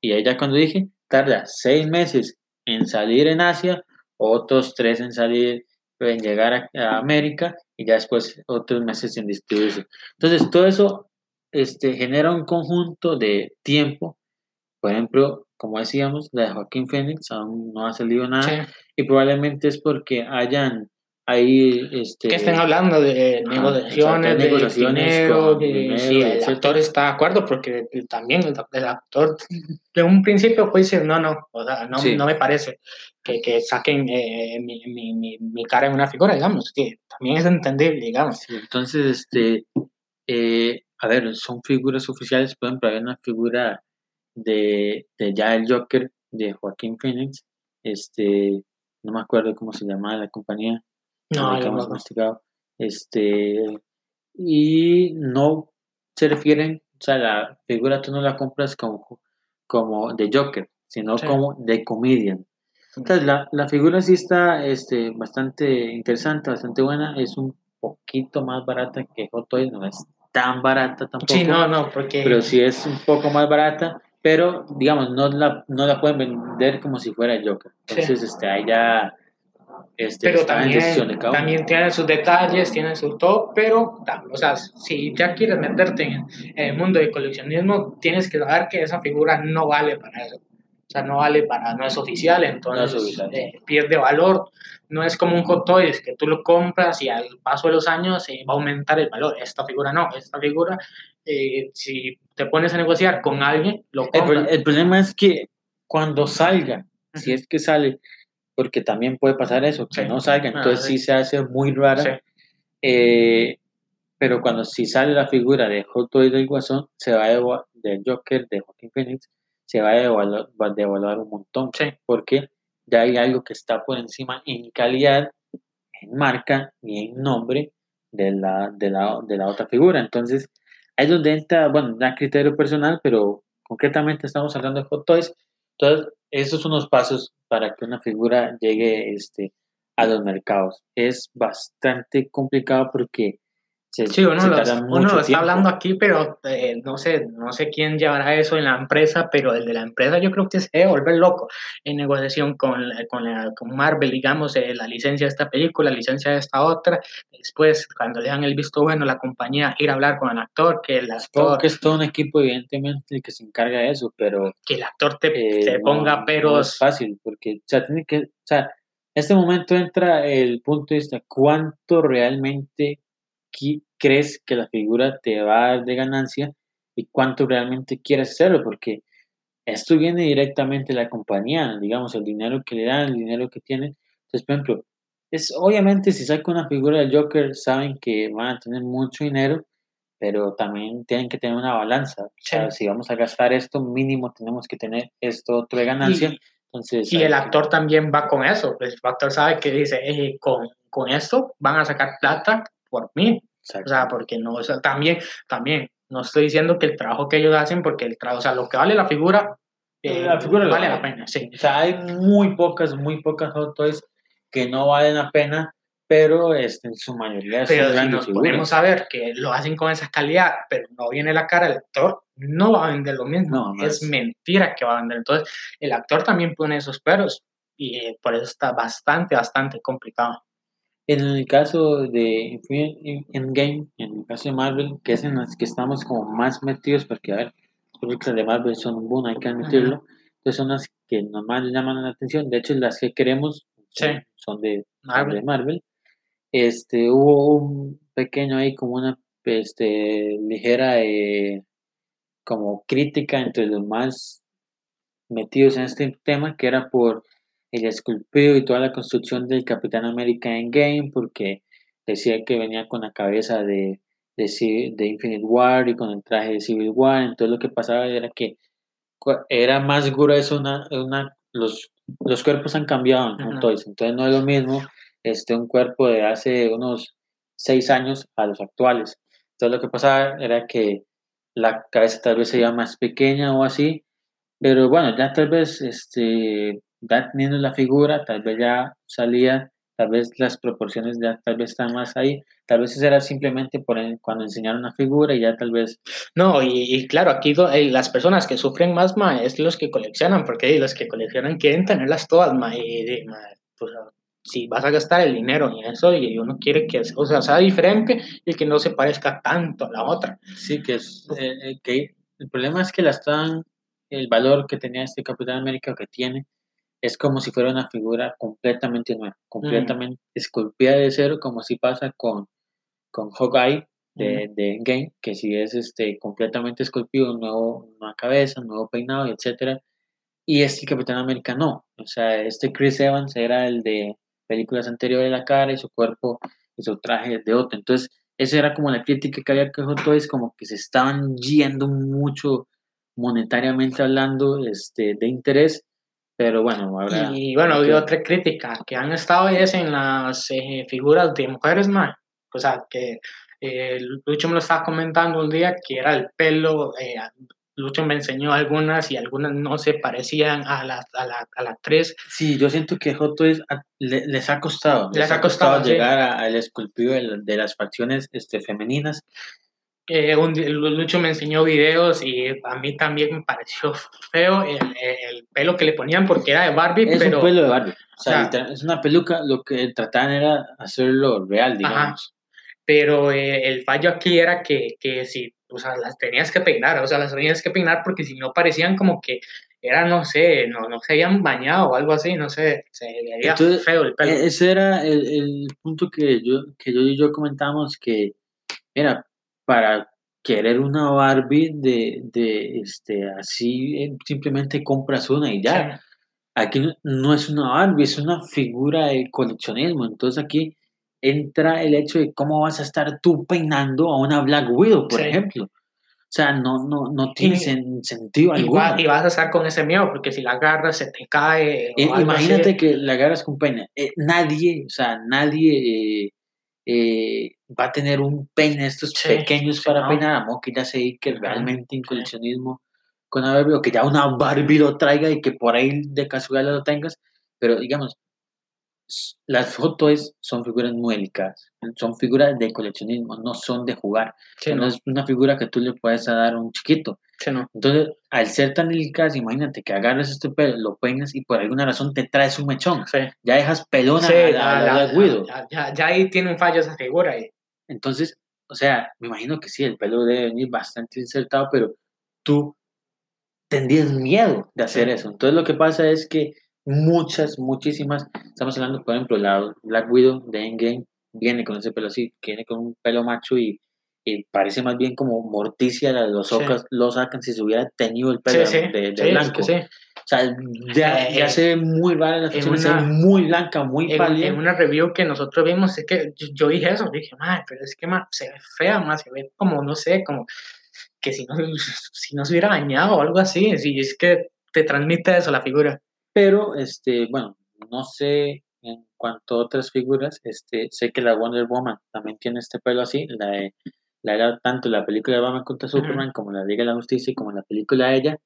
y ella cuando dije, tarda seis meses en salir en Asia, otros tres en salir, en llegar a, América y ya después otros meses en distribuirse. Entonces, todo eso este, genera un conjunto de tiempo. Por ejemplo, como decíamos, la de Joaquín Phoenix aún no ha salido nada y probablemente es porque hayan ahí este, que estén hablando de negociaciones, de negociaciones si el actor está de acuerdo porque también el, actor de un principio puede decir no no o sea, no, no me parece que, que saquen eh, mi, mi, mi, cara en una figura digamos que también es entendible digamos. Entonces este eh, a ver son figuras oficiales por ejemplo hay una figura de, de ya el Joker de Joaquín Phoenix este no me acuerdo cómo se llama la compañía no, hemos masticado. Este, y no se refieren, o sea, la figura tú no la compras como, como de Joker, sino como de comedian. Entonces, la, la, figura sí está este, bastante interesante, bastante buena. Es un poquito más barata que Hot Toys, no es tan barata tampoco. Sí, no, no, porque... Pero sí es un poco más barata, pero digamos, no la, no la pueden vender como si fuera Joker. Entonces, este, ahí ya este, pero también, también tiene sus detalles, tiene su top, pero, o sea, si ya quieres meterte en, el mundo del coleccionismo, tienes que saber que esa figura no vale para eso. O sea, no vale para, no es oficial, entonces eh, pierde valor. No es como un Hot Toys que tú lo compras y al paso de los años se va a aumentar el valor. Esta figura no, esta figura, eh, si te pones a negociar con alguien, lo compras. El, problema es que cuando salga, si es que sale, porque también puede pasar eso, que no salga, ah, entonces sí. se hace muy rara. Eh, pero cuando sí sale la figura de Hot Toys del Guasón, se va a del Joker de Joaquin Phoenix, se va a devaluar, un montón, porque ya hay algo que está por encima en calidad en marca ni en nombre de la, de la, de la otra figura. Entonces, ahí es donde entra, bueno, da criterio personal, pero concretamente estamos hablando de Hot Toys. Entonces, esos son los pasos para que una figura llegue este, a los mercados. Es bastante complicado porque sí, uno, lo está hablando aquí, pero eh, no sé, no sé quién llevará eso en la empresa, pero el de la empresa yo creo que se debe volver loco en negociación con, con, con Marvel, digamos, eh, la licencia de esta película, la licencia de esta otra. Después, cuando le dan el visto bueno, la compañía ir a hablar con el actor, que el actor... que es todo un equipo, evidentemente, el que se encarga de eso, pero... Que el actor te, eh, ponga peros... No es fácil, porque, o sea, tiene que... O sea, en este momento entra el punto de vista, ¿cuánto realmente crees que la figura te va a dar de ganancia y cuánto realmente quieres hacerlo, porque esto viene directamente de la compañía, digamos, el dinero que le dan, el dinero que tienen. Entonces, por ejemplo, es obviamente si saca una figura del Joker, saben que van a tener mucho dinero, pero también tienen que tener una balanza. O sea, si vamos a gastar esto, mínimo tenemos que tener esto otro de ganancia. Y, Entonces, y el actor también va con eso. El actor sabe que dice, eh, con, con esto van a sacar plata por mí. O sea, porque no, o sea, también, también, no estoy diciendo que el trabajo que ellos hacen, porque el trabajo, o sea, lo que vale la figura, eh, la figura vale la pena, sí. O sea, hay muy pocas, muy pocas hot toys que no valen la pena, pero este, en su mayoría pero si nos podemos saber que lo hacen con esa calidad, pero no viene la cara del actor, no va a vender lo mismo. es mentira que va a vender. Entonces, el actor también pone esos peros y eh, por eso está bastante, bastante complicado. En el caso de Endgame, en el caso de Marvel, que es en las que estamos como más metidos, porque a ver, las películas de Marvel son un boom, hay que admitirlo. Entonces son las que más llaman la atención. De hecho, las que queremos son, de, Marvel. Este, hubo un pequeño ahí como una este, ligera eh, como crítica entre los más metidos en este tema, que era por el esculpido y toda la construcción del Capitán América en Game, porque decía que venía con la cabeza de, de, de, Infinite War y con el traje de Civil War. Entonces lo que pasaba era que era más grueso, una, una, los, los cuerpos han cambiado, entonces, entonces no es lo mismo este, un cuerpo de hace unos seis años a los actuales. Entonces lo que pasaba era que la cabeza tal vez sería más pequeña o así, pero bueno, ya tal vez este, ya teniendo la figura, tal vez ya salía, tal vez las proporciones ya tal vez están más ahí, tal vez eso era simplemente por cuando enseñaron una figura y ya tal vez... No, y, claro, aquí eh, las personas que sufren más, ma, es los que coleccionan, porque los que coleccionan quieren tenerlas todas, ma, y, pues, si vas a gastar el dinero en eso y uno quiere que o sea, sea diferente y que no se parezca tanto a la otra. Sí, que es eh, eh, que el problema es que la están el valor que tenía este Capitán América que tiene es como si fuera una figura completamente nueva, mm. completamente esculpida de cero, como si pasa con, con Hawkeye de, mm. de Game, que si es este, completamente esculpido, un nuevo, una cabeza, un nuevo peinado, etc. Y este Capitán América no. O sea, este Chris Evans era el de películas anteriores de la cara y su cuerpo y su traje de otro. Entonces, esa era como la crítica que había que Hot es como que se estaban yendo mucho monetariamente hablando este, de interés pero bueno, habrá... Y bueno, ha habido otra crítica que han estado es en las eh, figuras de mujeres, más. O sea, que eh, Lucho me lo estaba comentando un día que era el pelo. Eh, Lucho me enseñó algunas y algunas no se parecían a la, a la, a la actriz. Sí, yo siento que Joto es, les ha costado. Les, ha costado, llegar al esculpido de, de, las facciones este, femeninas eh, un, Lucho me enseñó videos y a mí también me pareció feo el, el pelo que le ponían porque era de Barbie. Es pero, un pelo de Barbie. O sea, es una peluca, lo que trataban era hacerlo real, digamos. Pero eh, el fallo aquí era que, que si, o sea, las tenías que peinar, o sea, las tenías que peinar porque si no parecían como que era, no sé, no, no se habían bañado o algo así, no sé, se veía feo el pelo. E-, ese era el, el punto que yo, que yo y yo comentamos que, era para querer una Barbie de, de este, así, eh, simplemente compras una y ya. Aquí no es una Barbie, es una figura de coleccionismo. Entonces aquí entra el hecho de cómo vas a estar tú peinando a una Black Widow, por ejemplo. O sea, no, no, no tiene sentido alguno. Y, vas a estar con ese miedo, porque si la agarras se te cae. Eh, imagínate que la agarras con peine. Eh, nadie, o sea, nadie eh, va a tener un peine estos pequeños para peinar, que ya sé que realmente en coleccionismo con una Barbie, o que ya una Barbie lo traiga y que por ahí de casualidad lo tengas, pero digamos, las fotos son figuras muy delicadas, son figuras de coleccionismo, no son de jugar, no. es una figura que tú le puedes dar a un chiquito. Entonces, al ser tan delicadas, imagínate que agarras este pelo, lo peinas y por alguna razón te traes un mechón, ya dejas pelona a, ya, ya, ahí tiene un fallo esa figura. Ahí. Entonces, o sea, me imagino que sí, el pelo debe venir bastante insertado, pero tú tendrías miedo de hacer eso. Entonces, lo que pasa es que muchas, muchísimas. Estamos hablando, por ejemplo, la Black Widow de Endgame viene con ese pelo así, viene con un pelo macho y, parece más bien como Morticia, los Ocas lo sacan si se hubiera tenido el pelo de, blanco. o sea, ya, ya, se ve muy rara la se ve muy blanca, muy pálida. En una review que nosotros vimos, es que yo, dije eso, dije, madre, pero es que se ve fea, más se ve como, no sé, como que si no, si no se hubiera dañado o algo así, si es que te transmite eso la figura. Pero, este, bueno, no sé en cuanto a otras figuras, este, sé que la Wonder Woman también tiene este pelo así, la de, la era tanto la película de Batman contra Superman como la Liga de la Justicia y como la película de ella,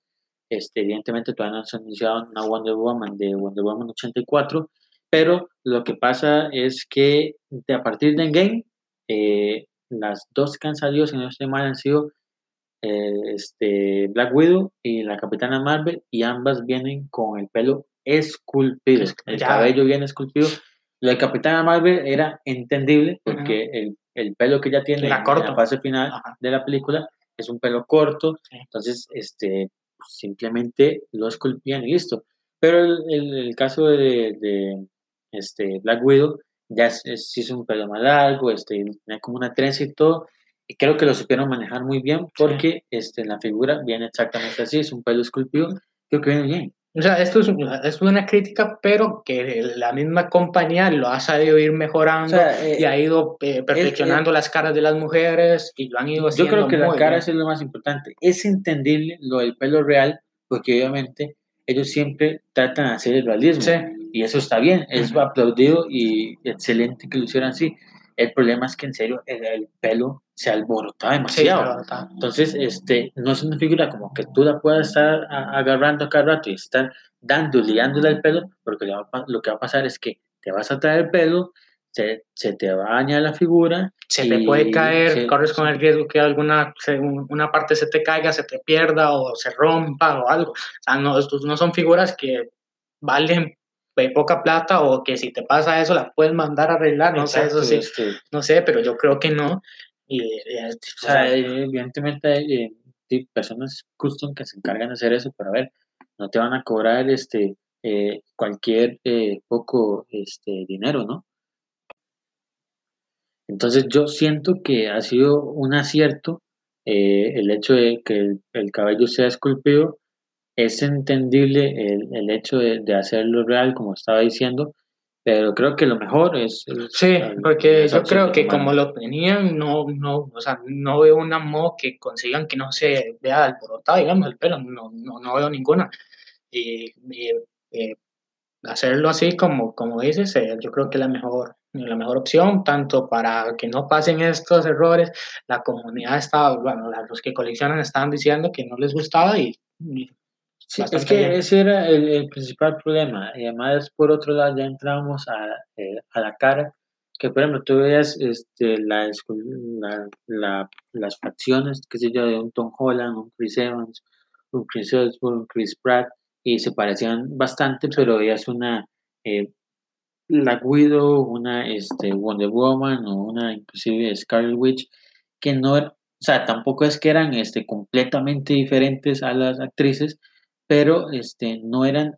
este, evidentemente todavía no se ha anunciado una Wonder Woman de Wonder Woman 84, pero lo que pasa es que de, a partir de Endgame, eh, las dos que han salido, si no estoy mal, han sido eh, este, Black Widow y la Capitana Marvel y ambas vienen con el pelo esculpido. El cabello viene esculpido. Lo de Capitana Marvel era entendible porque el, el, pelo que ella tiene la en la fase final de la película es un pelo corto, entonces este, simplemente lo esculpían y listo. Pero el, el, caso de, de, este, Black Widow ya es, es, un pelo más largo, este, como una trenza y todo, y creo que lo supieron manejar muy bien porque este, la figura viene exactamente así, es un pelo esculpido, creo que viene bien. O sea, esto es, es una crítica, pero que la misma compañía lo ha sabido ir mejorando eh, y ha ido eh, perfeccionando las caras de las mujeres y lo han ido haciendo. Yo creo que la cara es lo más importante. Es entendible lo del pelo real, porque obviamente ellos siempre tratan de hacer el realismo. Y eso está bien, es aplaudido y excelente que lo hicieran así. El problema es que en serio el, pelo se alborota demasiado. Entonces, este, no es una figura como que tú la puedas estar agarrando cada rato y estar dándole, dándole el pelo, porque lo que va a pasar es que te vas a traer el pelo, se, se te va a dañar la figura. Se te puede caer, corres con el riesgo que alguna una parte se te caiga, se te pierda o se rompa o algo. O sea, no, estos no son figuras que valen de poca plata o que si te pasa eso la puedes mandar a arreglar, no sé, eso sí, no sé, pero yo creo que no. Y, o sea, evidentemente hay eh, personas custom que se encargan de hacer eso, pero a ver, no te van a cobrar este eh, cualquier eh, poco este dinero, ¿no? Entonces yo siento que ha sido un acierto el hecho de que el, el cabello sea esculpido es entendible el, el hecho de, de, hacerlo real, como estaba diciendo, pero creo que lo mejor es... sí, porque yo creo que como lo tenían, no, no, o sea, no veo una modo que consigan que no se vea alborotado, digamos, el pelo, no, no, no veo ninguna. Y, eh, hacerlo así como, como dices, eh, yo creo que es la mejor, la mejor opción, tanto para que no pasen estos errores. La comunidad estaba, bueno, los que coleccionan estaban diciendo que no les gustaba y Sí, es que ese era el, principal problema. Y además, por otro lado, ya entramos a, eh, a la cara, que por ejemplo, tú veías este, la, la, las facciones, qué sé yo, de un Tom Holland, un Chris Evans, un Chris Ellsworth, un Chris Pratt, y se parecían bastante, pero veías una eh, la Widow, una este, Wonder Woman o una inclusive Scarlet Witch, que no, o sea, tampoco es que eran este, completamente diferentes a las actrices, pero este, no eran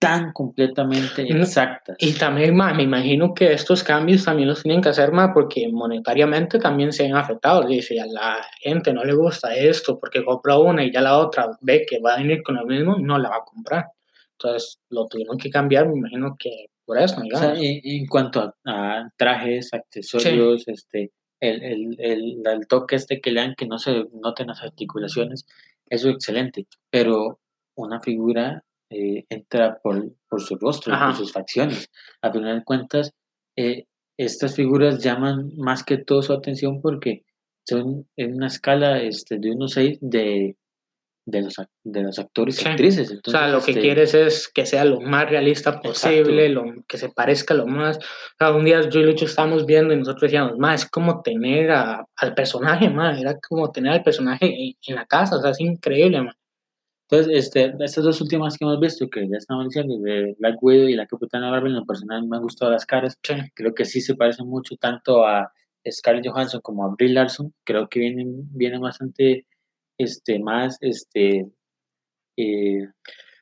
tan completamente exactas. Y también, me imagino que estos cambios también los tienen que hacer más porque monetariamente también se han afectado. Si a la gente no le gusta esto porque compra una y ya la otra ve que va a venir con lo mismo, no la va a comprar. Entonces lo tuvieron que cambiar, me imagino que por eso. en, cuanto a, trajes, accesorios, este, el, el, el, el toque este que le dan, que no se noten las articulaciones, eso es excelente, pero una figura eh, entra por, por, su rostro, por sus facciones. A final de cuentas, eh, estas figuras llaman más que todo su atención porque son en una escala este, de unos seis de, de, los, de los actores y actrices. o sea, lo que este quieres es que sea lo más realista posible, lo, que se parezca lo más. O sea, un día yo y Lucho estábamos viendo y nosotros decíamos, más es como tener al personaje, más era como tener al personaje en, la casa, o sea, es increíble, más. Entonces, este, estas dos últimas que hemos visto, que ya estamos diciendo, de Black Widow y la Capitana Marvel, en lo personal me han gustado las caras. Creo que sí se parecen mucho tanto a Scarlett Johansson como a Brie Larson. Creo que vienen, vienen bastante este, más este, eh,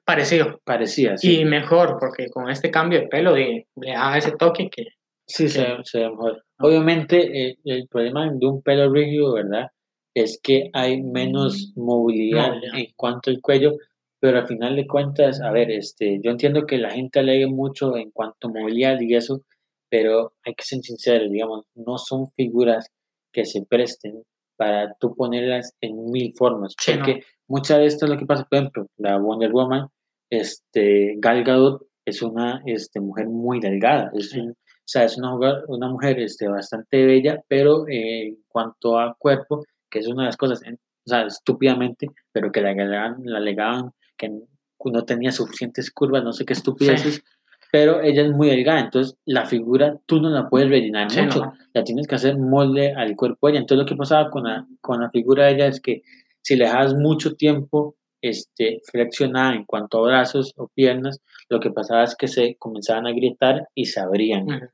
parecido. Parecía, Y mejor, porque con este cambio de pelo le da ese toque que... Sí, se, ve mejor. Obviamente, eh, el problema de un pelo rígido, ¿verdad? Es que hay menos mm. movilidad en cuanto al cuello, pero al final de cuentas, a ver, este, yo entiendo que la gente alegue mucho en cuanto a movilidad y eso, pero hay que ser sinceros, digamos, no son figuras que se presten para tú ponerlas en mil formas, porque muchas de esto es lo que pasa, por ejemplo, la Wonder Woman, este, Gal Gadot es una este, mujer muy delgada, es o sea, es una, una mujer este, bastante bella, pero eh, en cuanto a cuerpo, que es una de las cosas, o sea, estúpidamente, pero que la alegaban, la alegaban que no tenía suficientes curvas, no sé qué estupideces, pero ella es muy delgada, entonces la figura tú no la puedes rellenar mucho, la tienes que hacer molde al cuerpo de ella. Entonces lo que pasaba con la, con la figura de ella es que si le dejas mucho tiempo este, flexionada en cuanto a brazos o piernas, lo que pasaba es que se comenzaban a grietar y se abrían.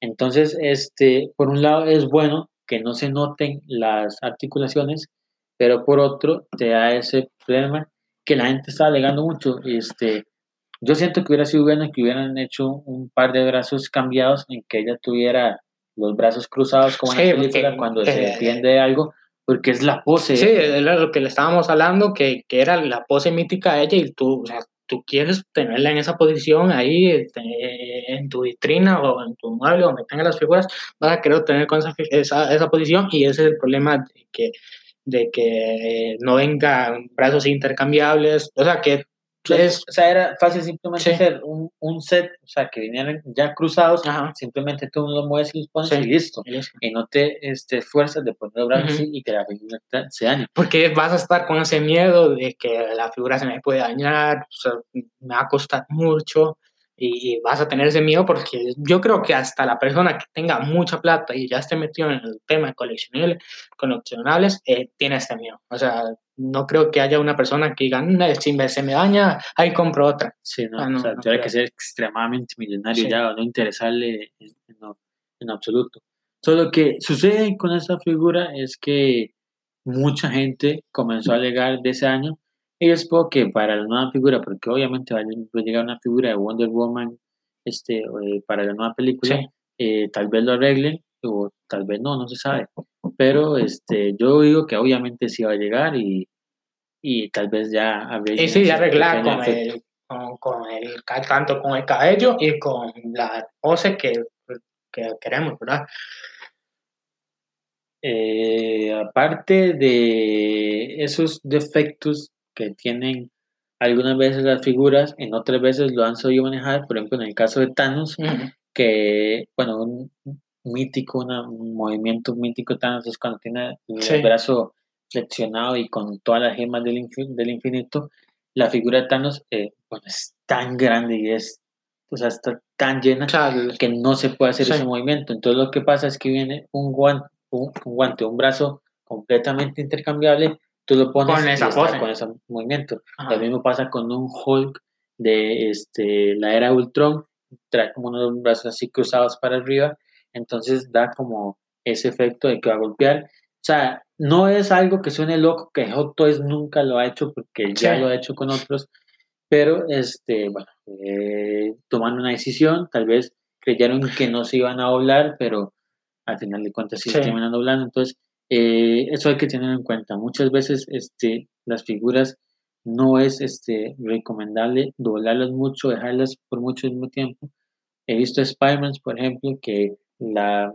Entonces, este, por un lado es bueno que no se noten las articulaciones, pero por otro te da ese problema que la gente está alegando mucho. Este, yo siento que hubiera sido bueno que hubieran hecho un par de brazos cambiados en que ella tuviera los brazos cruzados como en la película cuando se defiende algo, porque es la pose. Sí, era lo que le estábamos hablando, que, que era la pose mítica de ella y tú, o sea, tú quieres tenerla en esa posición ahí este, en tu vitrina o en tu mueble donde tengas las figuras, vas a querer tener con esa, esa, posición y ese es el problema de que, de que no vengan brazos intercambiables, o sea, que o sea, era fácil simplemente hacer un, un, set, o sea, que vinieran ya cruzados, simplemente tú los mueves y los pones y, listo. y no te este, esfuerzas de poner los brazos y que la figura se dañe. Porque vas a estar con ese miedo de que la figura se me puede dañar, o sea, me va a costar mucho y vas a tener ese miedo porque yo creo que hasta la persona que tenga mucha plata y ya esté metido en el tema de coleccionables, coleccionables eh, tiene este miedo. O sea, no creo que haya una persona que diga, si me, se me daña, ahí compro otra. Sí, no, ah, o sea, tiene que ser extremadamente millonario ya, no interesarle en, en, absoluto. Solo que sucede con esta figura es que mucha gente comenzó a alegar de ese año y es porque para la nueva figura, porque obviamente va a llegar una figura de Wonder Woman este, eh, para la nueva película, eh, tal vez lo arreglen o tal vez no, no se sabe. Pero este, yo digo que obviamente sí va a llegar y, y tal vez ya habría... Y sí, ya arreglar con el, con, el, tanto con el cabello y con la pose que, que queremos, ¿verdad? Eh, aparte de esos defectos que tienen algunas veces las figuras, en otras veces lo han sabido manejar, por ejemplo en el caso de Thanos, que, bueno, un mítico, un movimiento mítico Thanos es cuando tiene el brazo flexionado y con todas las gemas del, del infinito, la figura de Thanos eh, es tan grande y es, o sea, está tan llena que no se puede hacer ese movimiento. Entonces lo que pasa es que viene un guante, un guante, un brazo completamente intercambiable tú lo pones con, esa con ese movimiento. Lo mismo pasa con un Hulk de este, la era Ultron, trae como unos brazos así cruzados para arriba, entonces da como ese efecto de que va a golpear. O sea, no es algo que suene loco, que Hot Toys nunca lo ha hecho porque ya lo ha hecho con otros, pero este, bueno, eh, tomando una decisión, tal vez creyeron que no se iban a doblar, pero al final de cuentas sí, se terminan doblando, entonces eh, eso hay que tener en cuenta. Muchas veces este, las figuras no es este, recomendable doblarlas mucho, dejarlas por mucho mismo tiempo. He visto Spider-Man, por ejemplo, que la,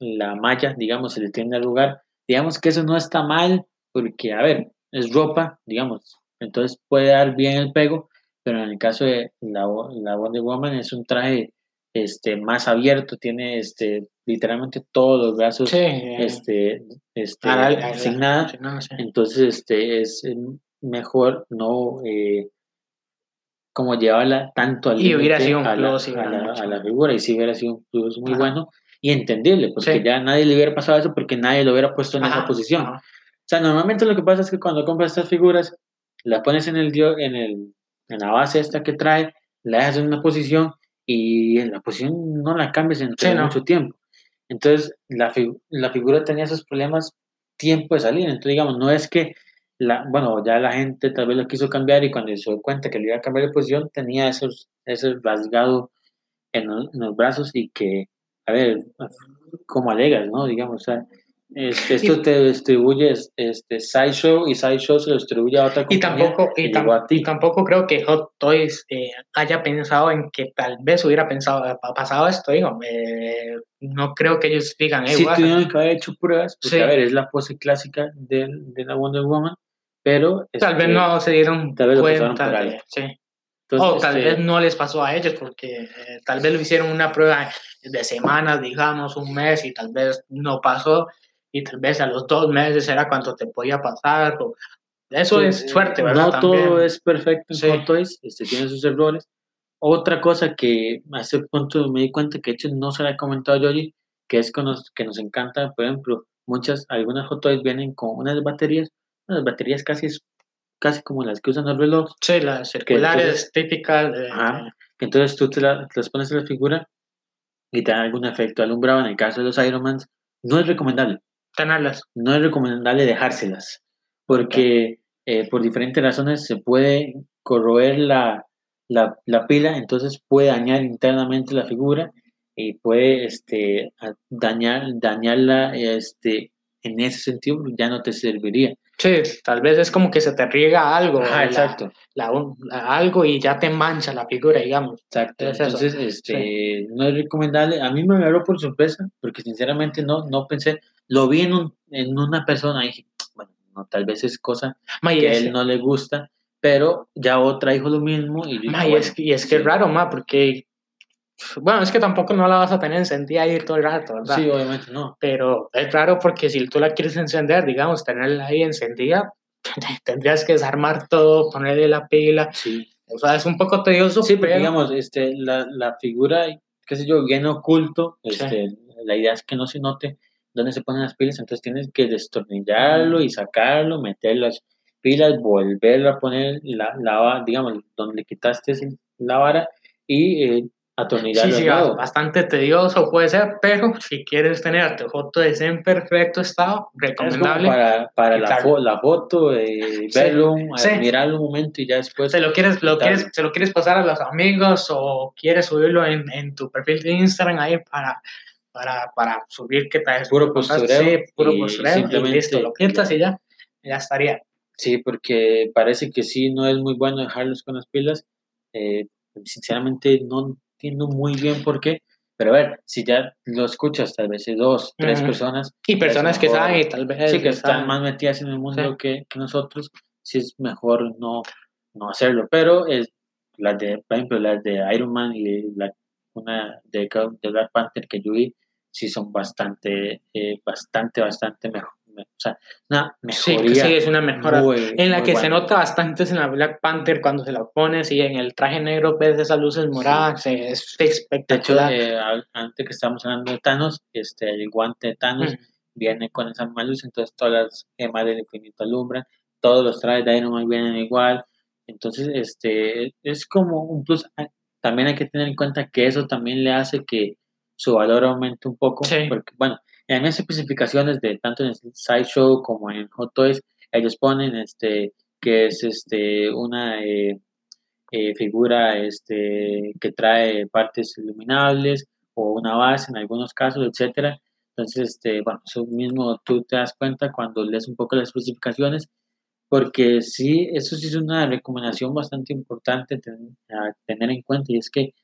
la malla, digamos, se le tiende al lugar. Digamos que eso no está mal, porque, a ver, es ropa, digamos, entonces puede dar bien el pego, pero en el caso de la, la Wonder Woman es un traje este, más abierto, tiene este, literalmente todos los brazos este, este, sin nada. Entonces este, es mejor no eh, como llevarla tanto al y hubiera sido un a, la, a, la, figura y si hubiera sido un plus muy bueno y entendible, porque ya nadie le hubiera pasado eso porque nadie lo hubiera puesto en esa posición. O sea, normalmente lo que pasa es que cuando compras estas figuras, las pones en el, en el en la base esta que trae, la dejas en una posición y en la posición no la cambies en mucho tiempo. Entonces, la, la figura tenía esos problemas tiempo de salir. Entonces, digamos, no es que, la, bueno, ya la gente tal vez lo quiso cambiar y cuando se dio cuenta que le iba a cambiar de posición, tenía esos, esos rasgados en, en, los brazos y que, a ver, como alegas, ¿no? Digamos, o sea, este, esto te distribuye este, Sideshow y Sideshow se lo distribuye a otra compañía. Y tampoco, y, tampoco creo que Hot Toys eh, haya pensado en que tal vez hubiera pensado, pasado esto, digo, eh, no creo que ellos digan, eh, Sí, tuvieron que haber hecho pruebas, porque a ver, es la pose clásica de, de la Wonder Woman, pero... Tal vez este, no se dieron tal vez cuenta de, sí. o tal este vez no les pasó a ellos porque eh, tal vez lo hicieron una prueba de semanas, digamos, un mes y tal vez no pasó y tal vez a los dos meses era cuánto te podía pasar. O, eso es suerte, ¿verdad? No todo es perfecto en Hot Toys, este, tiene sus errores. Otra cosa que a ese punto me di cuenta que de hecho no se la he comentado yo allí, que es que nos, que nos encanta, por ejemplo, muchas, algunas Hot Toys vienen con unas baterías, unas baterías casi, casi como las que usan los relojes. Sí, las circulares típicas. que entonces tú te, las pones en la figura y te da algún efecto alumbrado. En el caso de los Ironmans, no es recomendable No es recomendable dejárselas, porque eh, por diferentes razones se puede corroer la, la, la, pila, entonces puede dañar internamente la figura y puede este, dañar, dañarla este, en ese sentido, ya no te serviría. Sí, tal vez es como que se te riega algo. exacto. algo y ya te mancha la figura, digamos. Exacto. Entonces, este, no es recomendable. A mí me agarró por sorpresa, porque sinceramente no, no pensé, lo vi en, un, en una persona y dije, bueno, no, tal vez es cosa que a él no le gusta, pero ya otra dijo lo mismo. Y, y, es, y es que es raro, ma, porque bueno, es que tampoco no la vas a tener encendida ahí todo el rato, ¿verdad? Sí, obviamente no. Pero es raro porque si tú la quieres encender, digamos, tenerla ahí encendida, tendrías que desarmar todo, ponerle la pila. Sí. O sea, es un poco tedioso. Sí, pero digamos, este, la, la figura, qué sé yo, bien oculto, este, la idea es que no se note dónde se ponen las pilas, entonces tienes que destornillarlo y sacarlo, meter las pilas, volverlo a poner, la, la digamos, donde quitaste la vara y eh, atornillarlo. Sí, sí, bastante tedioso puede ser, pero si quieres tener tu foto en perfecto estado, recomendable. para, para la, la, foto, eh, verlo, mirarlo un momento y ya después. Se lo quieres, lo quieres, se lo quieres pasar a los amigos o quieres subirlo en, en tu perfil de Instagram ahí para para, para subir que tal puro postureo, sí, puro postureo simplemente, listo, lo pintas y ya, ya estaría. Sí, porque parece que sí, no es muy bueno dejarlos con las pilas. Eh, sinceramente no entiendo muy bien por qué, pero a ver, si ya lo escuchas, tal vez dos, tres personas. Y personas que saben y tal vez. Sí, que, están más metidas en el mundo que, que, nosotros, sí es mejor no, no hacerlo. Pero es las de, por ejemplo, las de Iron Man y la, una de, de Black Panther que yo vi, sí son bastante, eh, bastante, bastante mejor. O sea, una mejoría. Sí, es una mejora. en la que se nota bastante es en la Black Panther cuando se la pones y en el traje negro ves esas luces moradas. Es espectacular. De hecho, eh, antes que estábamos hablando de Thanos, este, el guante de Thanos viene con esa misma luz, entonces todas las gemas del infinito alumbran, todos los trajes de Iron Man vienen igual. Entonces, este, es como un plus. Ah, también hay que tener en cuenta que eso también le hace que su valor aumente un poco. Porque, bueno, en esas especificaciones de tanto en Sideshow como en Hot Toys, ellos ponen este que es este una eh, eh, figura este que trae partes iluminables o una base en algunos casos, etcétera. Entonces, este, bueno, eso mismo tú te das cuenta cuando lees un poco las especificaciones, porque sí, eso sí es una recomendación bastante importante a tener en cuenta y es que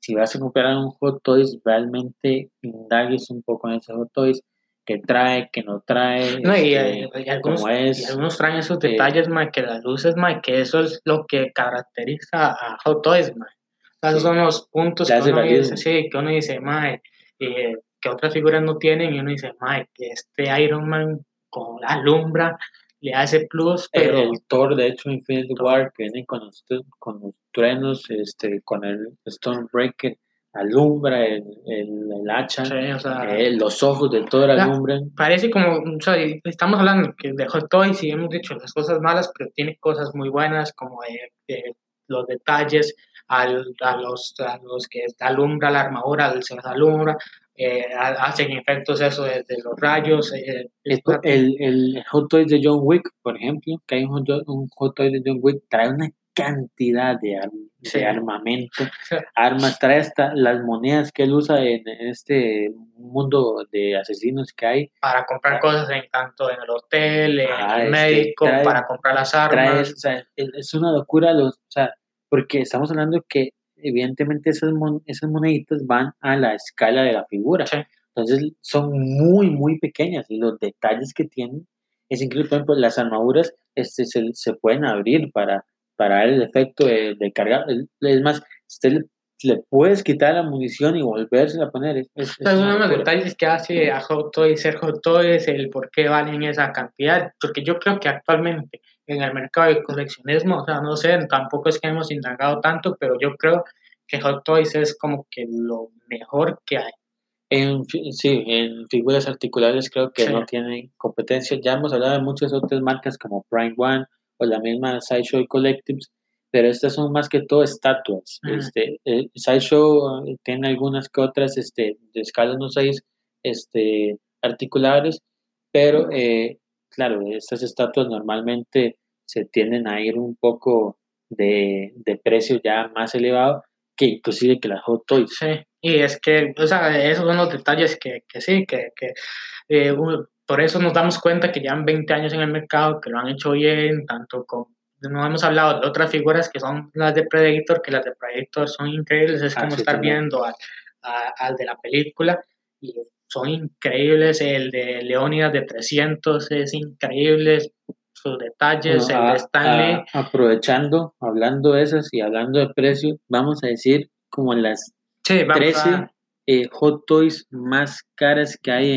si vas a comprar un Hot Toys, realmente indagues un poco en ese Hot Toys, que trae, que no trae, No, y, este, eh, y algunos, cómo es. y algunos traen esos eh, detalles, mae, que las luces, mae, que eso es lo que caracteriza a Hot Toys, sea, esos Sí. son los puntos que uno dice, sí, que uno dice, mae, eh, que otras figuras no tienen, y uno dice, mae, que este Iron Man con la alumbra le hace plus, El, pero... el Thor, de hecho, Infinity Thor. War, que viene con los, con los truenos, este, con el Stormbreaker, alumbra el, el, el hacha, sí, o sea, eh, los ojos de Thor Ya. alumbran. parece como, o sea, estamos hablando que de Hot Toys y hemos dicho las cosas malas, pero tiene cosas muy buenas como de, de los detalles, al, a, los, a los que alumbra la armadura, se alumbra, eh, ha- hacen efectos eso de, de los rayos. eh, es- Esto- el, el Hot Toys de John Wick, por ejemplo, que hay un, Hot- un Hot Toy de John Wick, trae una cantidad de, ar- de Sí. armamento, sea, armas, trae hasta las monedas que él usa en, en este mundo de asesinos que hay, para comprar cosas en tanto en el hotel, en Ah, el médico, trae- para comprar las trae, armas. o sea, es, es una locura, los, o sea, porque estamos hablando que evidentemente esas, mon- esas moneditas van a la escala de la figura, Sí. entonces son muy, muy pequeñas y los detalles que tienen es increíble, por ejemplo, las armaduras este, se, se pueden abrir para, para dar el efecto de, de cargar, es más, usted le, puedes quitar la munición y volverse a poner, es, es- es uno de los detalles que hace a Hot Toys ser Hot Toys, el por qué valen esa cantidad, porque yo creo que actualmente en el mercado del coleccionismo, o sea, no sé, tampoco es que hemos indagado tanto, pero yo creo que Hot Toys es como que lo mejor que hay. En, sí, en figuras articulares creo que Sí. no tienen competencia. Ya hemos hablado de muchas otras marcas como Prime One o la misma Sideshow Collectives, pero estas son más que todo estatuas. Este, eh, Sideshow eh, tiene algunas que otras este, de escala 1.6 este, articulares, pero eh, claro, estas estatuas normalmente se tienden a ir un poco de, de precio ya más elevado que inclusive que las Hot Toys. Sí, y es que, o sea, esos son los detalles que, que sí, que, que eh, por eso nos damos cuenta que llevan 20 años en el mercado, que lo han hecho bien, tanto con, no hemos hablado de otras figuras que son las de Predator, que las de Predator son increíbles, es Ah, como sí, estar también. viendo al, a- al de la película, y son increíbles, el de Leónidas de 300 es increíble, sus detalles, el a- de Stanley, a- aprovechando, hablando de esas y hablando de precio, vamos a decir como las sí, vamos 13 a- eh, hot toys más caras que hay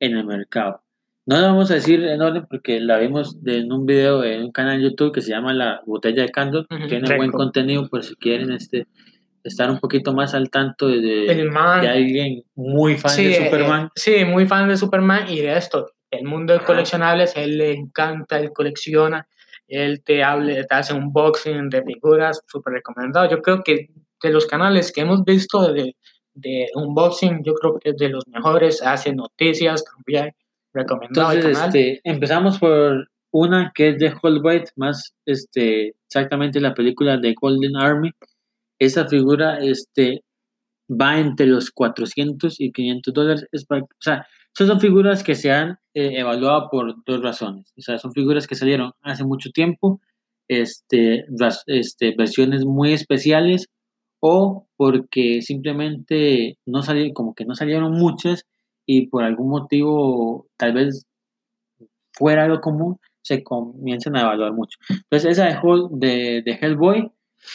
en, en el mercado. No la vamos a decir en orden porque la vimos de- en un video en un canal de YouTube que se llama La Botella de Candor. Tiene buen contenido por si quieren este, estar un poquito más al tanto de, de- el man, de alguien muy fan Sí, de eh, Superman. sí, muy fan de Superman y de esto. El mundo de coleccionables, él le encanta, él colecciona, él te, hable, te hace un boxing de figuras, súper recomendado. Yo creo que de los canales que hemos visto de, de unboxing, yo creo que es de los mejores, hace noticias también, recomendado el Entonces, canal. este, empezamos por una que es de White, más este, exactamente la película de Golden Army. Esa figura este, va entre los 400 y 500 dólares. Es para- o sea, esas son figuras que se han eh, evaluado por dos razones. O sea, son figuras que salieron hace mucho tiempo, este, ras- este, versiones muy especiales, o porque simplemente no salieron, como que no salieron muchas y por algún motivo, tal vez fuera lo común, se comienzan a evaluar mucho. Entonces, esa de, Hell- de, de Hellboy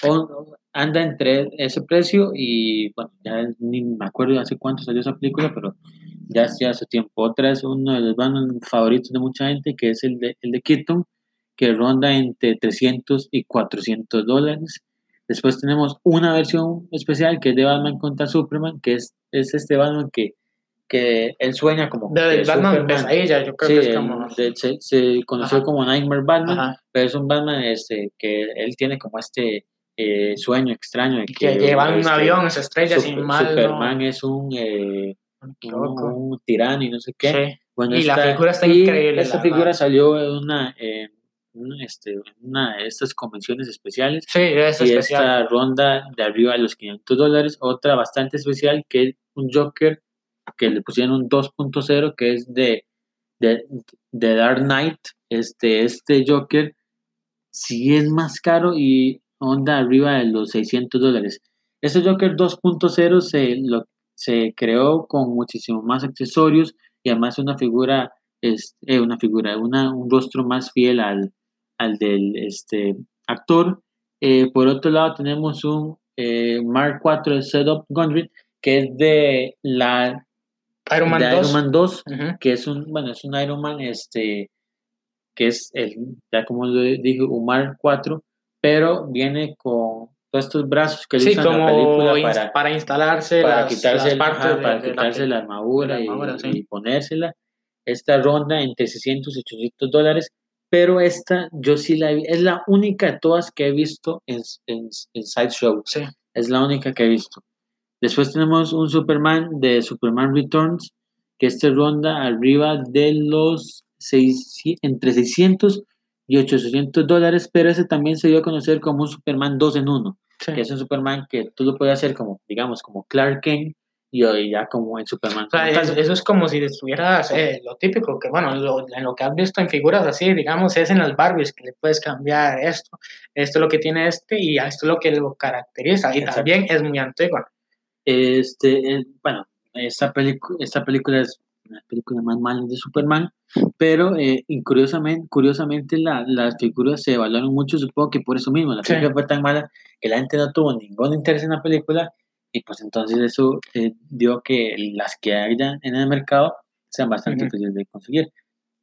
o- anda entre ese precio y, bueno, ya ni me acuerdo hace cuánto salió esa película, pero ya hace hace tiempo. Otra es uno de los Batman favoritos de mucha gente, que es el de, el de Keaton, que ronda entre 300 y 400 dólares. Después tenemos una versión especial que es de Batman contra Superman, que es, es este Batman que, que él sueña como de que Batman Superman- pesadilla, yo creo Sí, que es como... de- se, se conoció Ajá. como Nightmare Batman, Ajá, pero es un Batman este, que él tiene como este eh, sueño extraño de que llevan un este, avión, se estrella Sup- sin mal, Superman es un, eh, no un, un tirano y no sé qué. Sí. Bueno, Y la esta- figura está increíble, Esta la figura verdad. salió en una, un, este, una de estas convenciones especiales Sí, es y especial. esta ronda de arriba de los 500 dólares. Otra bastante especial que es un Joker que le pusieron un 2.0 que es de, de, de Dark Knight. Este, este Joker sí es más caro y onda arriba de los 600 dólares. Este Joker 2.0 se, se creó con muchísimos más accesorios y además una figura, es, eh, una figura, una, un rostro más fiel al, al del este, actor. Eh, por otro lado tenemos un eh, Mark IV de Setup Gundry, que es de la Iron Man de 2. Iron Man 2, Ujú. que es un, bueno, es un Iron Man, este, que es el, ya como lo dije, un Mark 4, pero viene con todos estos brazos que Sí, usa en la película para, para instalarse para las, quitarse, las el- partes ajá, de- para de la quitarse que- la armadura, la y- armadura, sí. y, ponérsela. Esta ronda entre 600 y 800 dólares, pero esta yo sí la vi, es la única de todas que he visto en, en, en Sideshow. Sí. Es la única que he visto. Después tenemos un Superman de Superman Returns, que este ronda arriba de los seis, entre 600 y 800 dólares, pero ese también se dio a conocer como un Superman 2 en 1, sí. que es un Superman que tú lo puedes hacer como, digamos, como Clark Kent y hoy ya como el Superman. O sea, como tal. es- eso es como si estuvieras, eh, lo típico, que bueno, lo- en lo que has visto en figuras así, digamos, es en las Barbies, que le puedes cambiar esto, esto es lo que tiene este y esto es lo que lo caracteriza. Y Exacto. también es muy antigua. Este, eh, bueno, esta, película esta película es una película más mala de Superman, pero eh, curiosamente, curiosamente la, las figuras se evaluaron mucho, supongo que por eso mismo, la Sí. película fue tan mala que la gente no tuvo ningún interés en la película y pues entonces eso eh, dio que las que haya en el mercado sean bastante Ujú. difíciles de conseguir.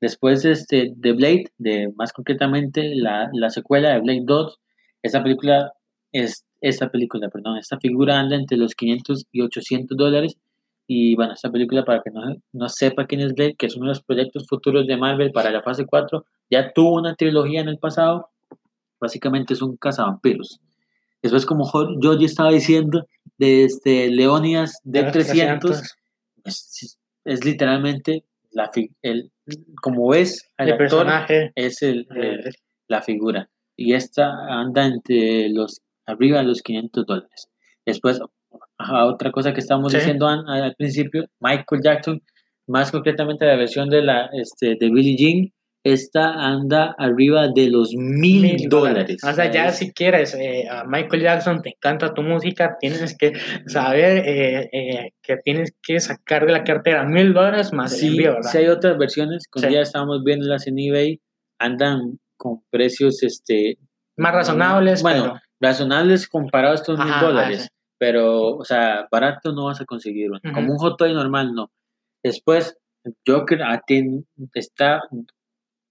Después este, de Blade, de más concretamente la, la secuela de Blade 2, esta película es esta película, perdón, esta figura anda entre los 500 y 800 dólares. Y bueno, esta película, para que no, no sepa quién es Blade, que es uno de los proyectos futuros de Marvel para la fase 4, ya tuvo una trilogía en el pasado. Básicamente es un cazavampiros. Después, como Georgie estaba diciendo, de este Leonidas de los 300, es, es literalmente la, el, como ves al el actor, personaje. es el, el- eh, la figura. Y esta anda entre los arriba de los 500 dólares. Después, ajá, otra cosa que estábamos Sí. diciendo an- al principio, Michael Jackson, más concretamente la versión de la este, de Billie Jean, esta anda arriba de los mil dólares. O sea, ya si quieres eh, a Michael Jackson, te encanta tu música, tienes que saber eh, eh, que tienes que sacar de la cartera mil dólares más el sí, envío, ¿verdad? sí hay otras versiones Sí. día estábamos viéndolas en eBay, andan con precios este Más razonables, bueno, pero razonables comparados a estos mil dólares. sí. pero, o sea, barato no vas a conseguir uno. Ujú. Como un hot toy normal, no. Después, Joker ah, tiene- está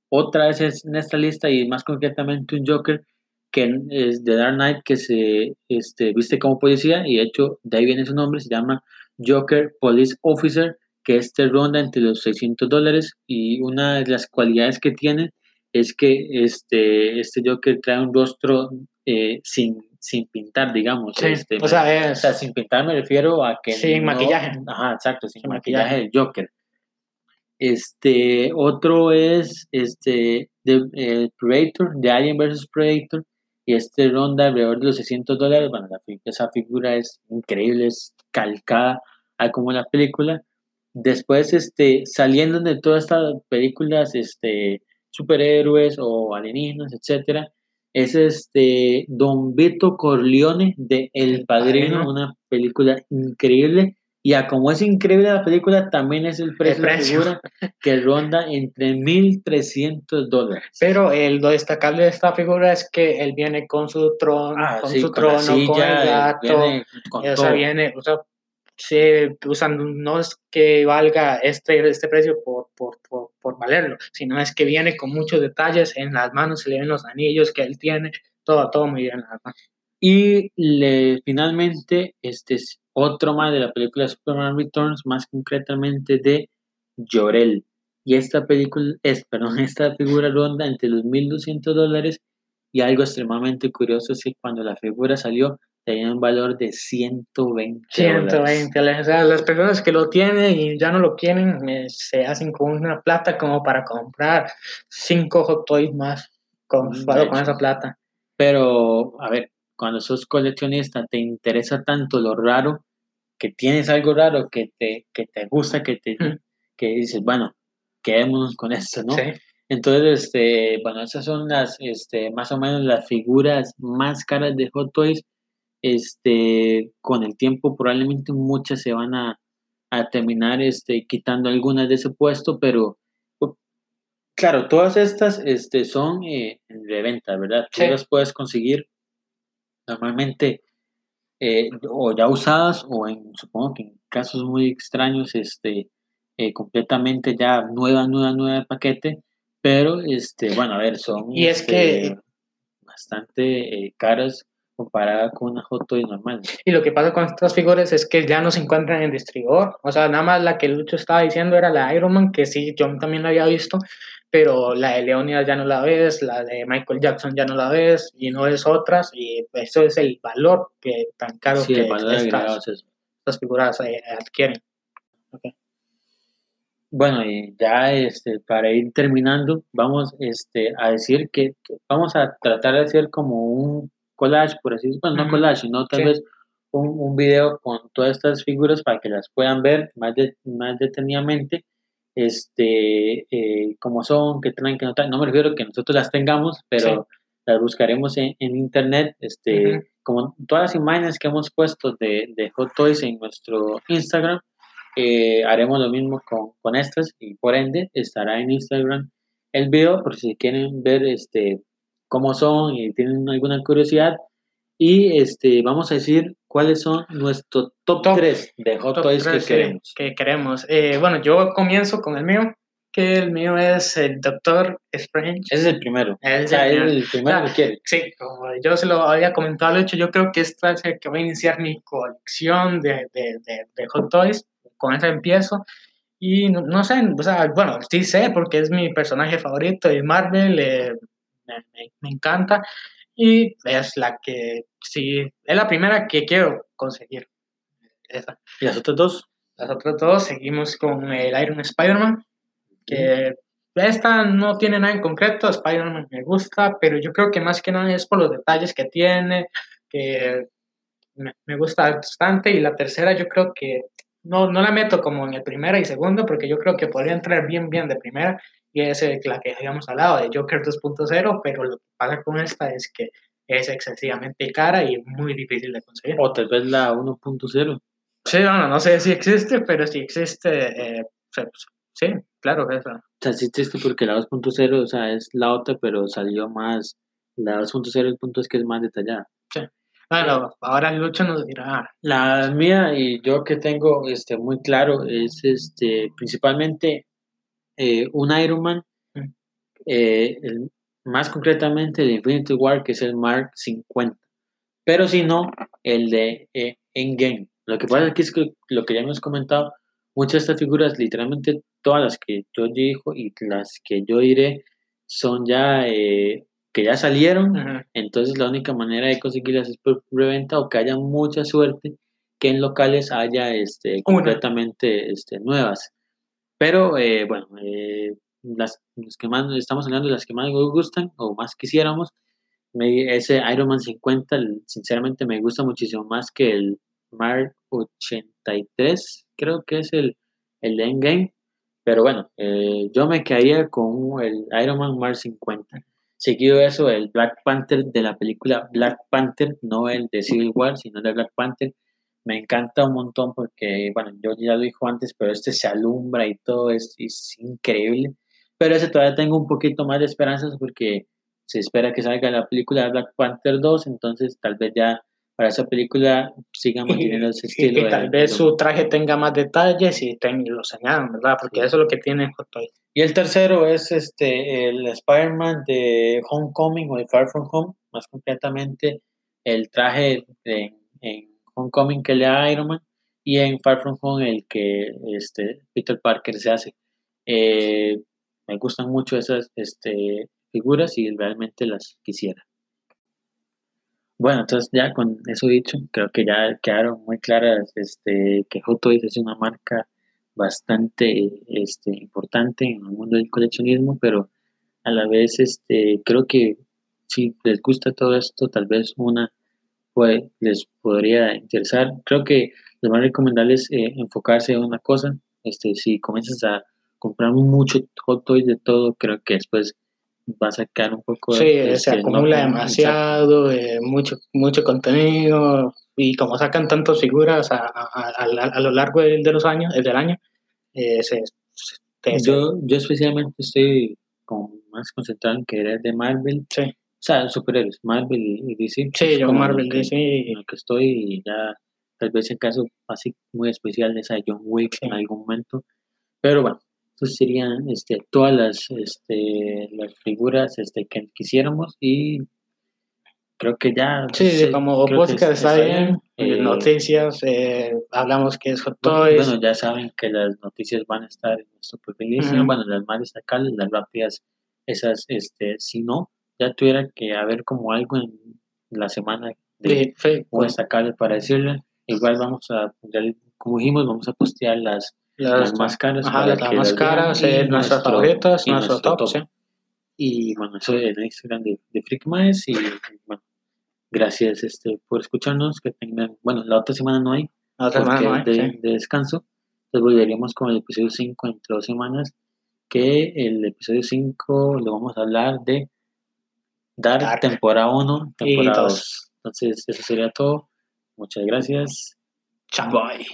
otra vez es- en esta lista y más concretamente un Joker que es de Dark Knight que se este, viste como policía y de hecho de ahí viene su nombre, se llama Joker Police Officer, que este ronda entre los 600 dólares y una de las cualidades que tiene es que este, este Joker trae un rostro eh, sin, sin pintar, digamos. Sí, este, o sea, o es, sea, sin pintar me refiero a que Sin no- maquillaje. Ajá, exacto, sin, Sin maquillaje. maquillaje. del Joker. Este, otro es este de, eh, Predator, de Alien vs Predator, y este ronda alrededor de los 600 dólares. Bueno, la esa figura es increíble, es calcada a como la película. Después, este, saliendo de todas estas películas, este, superhéroes o alienígenas, etcétera, es este Don Vito Corleone de El Padrino, una película increíble. Y a como es increíble la película, también es el precio, figura que ronda entre 1.300 dólares. pero el, lo destacable de esta figura es que él viene con su trono, Ah, con sí, su con la trono, con silla, el gato, viene con o sea, todo. viene, o sea, se usan, no es que valga este, este precio por, por, por, por valerlo, sino es que viene con muchos detalles en las manos, se le ven los anillos que él tiene, todo, todo muy bien, la verdad. Y le, finalmente, este es otro más de la película Superman Returns, más concretamente de Llorel. Y esta película, es, perdón, esta figura ronda entre los 1.200 dólares y algo extremadamente curioso es que cuando la figura salió tenía un valor de 120 dólares. 120, o sea, las personas que lo tienen y ya no lo quieren eh, se hacen con una plata como para comprar cinco hot toys más con, con esa plata. Pero, a ver, cuando sos coleccionista, te interesa tanto lo raro, que tienes algo raro que te, que te gusta, que te Mm. que dices, bueno, quedémonos con esto, ¿no? Sí. Entonces, este, bueno, esas son las, este, más o menos las figuras más caras de Hot Toys. Este, con el tiempo probablemente muchas se van a, a terminar este, quitando algunas de ese puesto, pero claro, todas estas este, son eh, de venta, ¿verdad? Tú las puedes conseguir normalmente eh, o ya usadas o en, supongo que en casos muy extraños, este, eh, completamente ya nueva, nueva, nueva paquete, pero este, bueno, a ver, son y es que, este, bastante eh, caras comparada con una Hot Toy normal. Y lo que pasa con estas figuras es que ya no se encuentran en distribuidor. O sea, nada más la que Lucho estaba diciendo era la Iron Man, que sí, yo también la había visto, pero la de Leonidas ya no la ves, la de Michael Jackson ya no la ves, y no ves otras, y eso es el valor que tan caro Sí, que el valor agregado estas, es eso. estas figuras eh, adquieren. Bueno, y ya este, para ir terminando, vamos este, a decir que vamos a tratar de hacer como un collage, por así decirlo, bueno, no collage, sino tal sí. vez un, un video con todas estas figuras para que las puedan ver más, de- más detenidamente, este, eh, cómo son, qué traen, qué no traen. No me refiero a que nosotros las tengamos, pero las buscaremos en, en internet, este, Ujú. como todas las imágenes que hemos puesto de, de Hot Toys en nuestro Instagram, eh, haremos lo mismo con, con estas y por ende estará en Instagram el video por si quieren ver este cómo son y tienen alguna curiosidad y este vamos a decir cuáles son nuestros top, Top- 3 de Hot Toys que sí, queremos. que queremos. Eh, bueno, yo comienzo con el mío, que el mío es el Doctor Strange. Ese es el primero. Es o sea, el primero. el primero que Ah, quiere. Sí, como yo se lo había comentado, de hecho, yo creo que esta es el que va a iniciar mi colección de, de, de, de Hot Toys. Con esa empiezo. Y no, no sé, o sea, bueno, sí sé porque es mi personaje favorito de Marvel, eh, me, me- me encanta. Y es la que, sí, es la primera que quiero conseguir. Esa. Y las otras dos, Las otras dos seguimos con el Iron Spider-Man, que esta no tiene nada en concreto, Spider-Man me gusta, pero yo creo que más que nada es por los detalles que tiene, que me, me gusta bastante, y la tercera yo creo que no, no la meto como en el primera y segundo, porque yo creo que podría entrar bien, bien de primera, y es la que habíamos hablado de Joker 2.0, pero lo que pasa con esta es que es excesivamente cara y muy difícil de conseguir. o tal vez la 1.0. Sí, bueno, no sé si existe, pero si existe, eh, pues, sí, claro, esa. O sea, sí existe porque la 2.0, o sea, es la otra, pero salió más. La 2.0, el punto es que es más detallada. Bueno, ahora Lucho nos dirá. La mía y yo que tengo este, muy claro es este, principalmente eh, un Iron Man, Mm. eh, el- más concretamente el Infinity War, que es el Mark 50. Pero si no, el de eh, Endgame. Lo que pasa es que, es que lo que ya hemos comentado, muchas de estas figuras, literalmente todas las que yo digo y las que yo diré, son ya que ya salieron entonces la única manera de conseguirlas es por preventa o que haya mucha suerte que en locales haya este, completamente este, nuevas. Pero eh, bueno, eh, las, las que más estamos hablando de las que más nos gustan o más quisiéramos. Me- ese Iron Man 50, el- sinceramente me gusta muchísimo más que el Mark 83, creo que es el, el Endgame. Pero bueno, eh, yo me quedaría con el Iron Man Mark 50. Seguido eso, el Black Panther de la película Black Panther, no el de Civil War, sino el de Black Panther. Me encanta un montón porque, bueno, yo ya lo dijo antes, pero este se alumbra y todo es, es increíble. Pero ese todavía tengo un poquito más de esperanzas porque se espera que salga la película de Black Panther 2, entonces tal vez ya para esa película sigan manteniendo ese Y, estilo. y de- tal vez de- su traje tenga más detalles y ten- los añadan, ¿verdad? Porque eso es lo que tiene. Y el tercero es este el Spider-Man de Homecoming o de Far From Home, más concretamente el traje de- en Homecoming que le da Iron Man y en Far From Home el que este, Peter Parker se hace. Eh, me gustan mucho esas este, figuras y realmente las quisiera. Bueno, entonces ya con eso dicho, creo que ya quedaron muy claras este, que Hot Toys es una marca bastante este, importante en el mundo del coleccionismo, pero a la vez este, creo que si les gusta todo esto, tal vez una pues, les podría interesar. Creo que lo más recomendable es eh, enfocarse en una cosa. Este, si comienzas a comprar mucho Hot Toys de todo, creo que después va a sacar un poco Sí, este, se no acumula como- demasiado, eh, mucho, mucho contenido, y como sacan tantas figuras a, a- a- a- lo largo de, de los años, del año, eh, se, se- se- Yo, yo especialmente estoy como más concentrado en querer de Marvel, sí, sea, superhéroes, Marvel y, DC. sí, es yo como Marvel, que- DC, en lo que estoy y ya tal vez en caso así muy especial esa de John Wick Sí. en algún momento. Pero bueno, esas serían este, todas las, este, las figuras este, que quisiéramos y creo que ya... sí, se- como creo que podcast está bien, Eh, noticias, eh, hablamos que es Hot Toys, bueno, ya saben que las noticias van a estar en nuestro perfil Instagram, Ujú. bueno, las más destacables, las rápidas, esas, este, si no, ya tuviera que haber como algo en la semana de sí, pues, destacable para decirle. Igual vamos a, como dijimos, vamos a postear las, las las más caras. ajá, las más caras, eh, nuestras y nuestro nuestro top, sí. Y bueno, eso en el Instagram de, de Freak Maes, y bueno, gracias este, por escucharnos, que tengan, bueno, la otra semana no hay, La otra semana no hay, de, sí. de descanso. Entonces volveríamos con el episodio 5 entre dos semanas, que el episodio 5 lo vamos a hablar de Dark, Dark. temporada 1, Y temporada dos. 2. Entonces eso sería todo. Muchas gracias. Chao. Bye.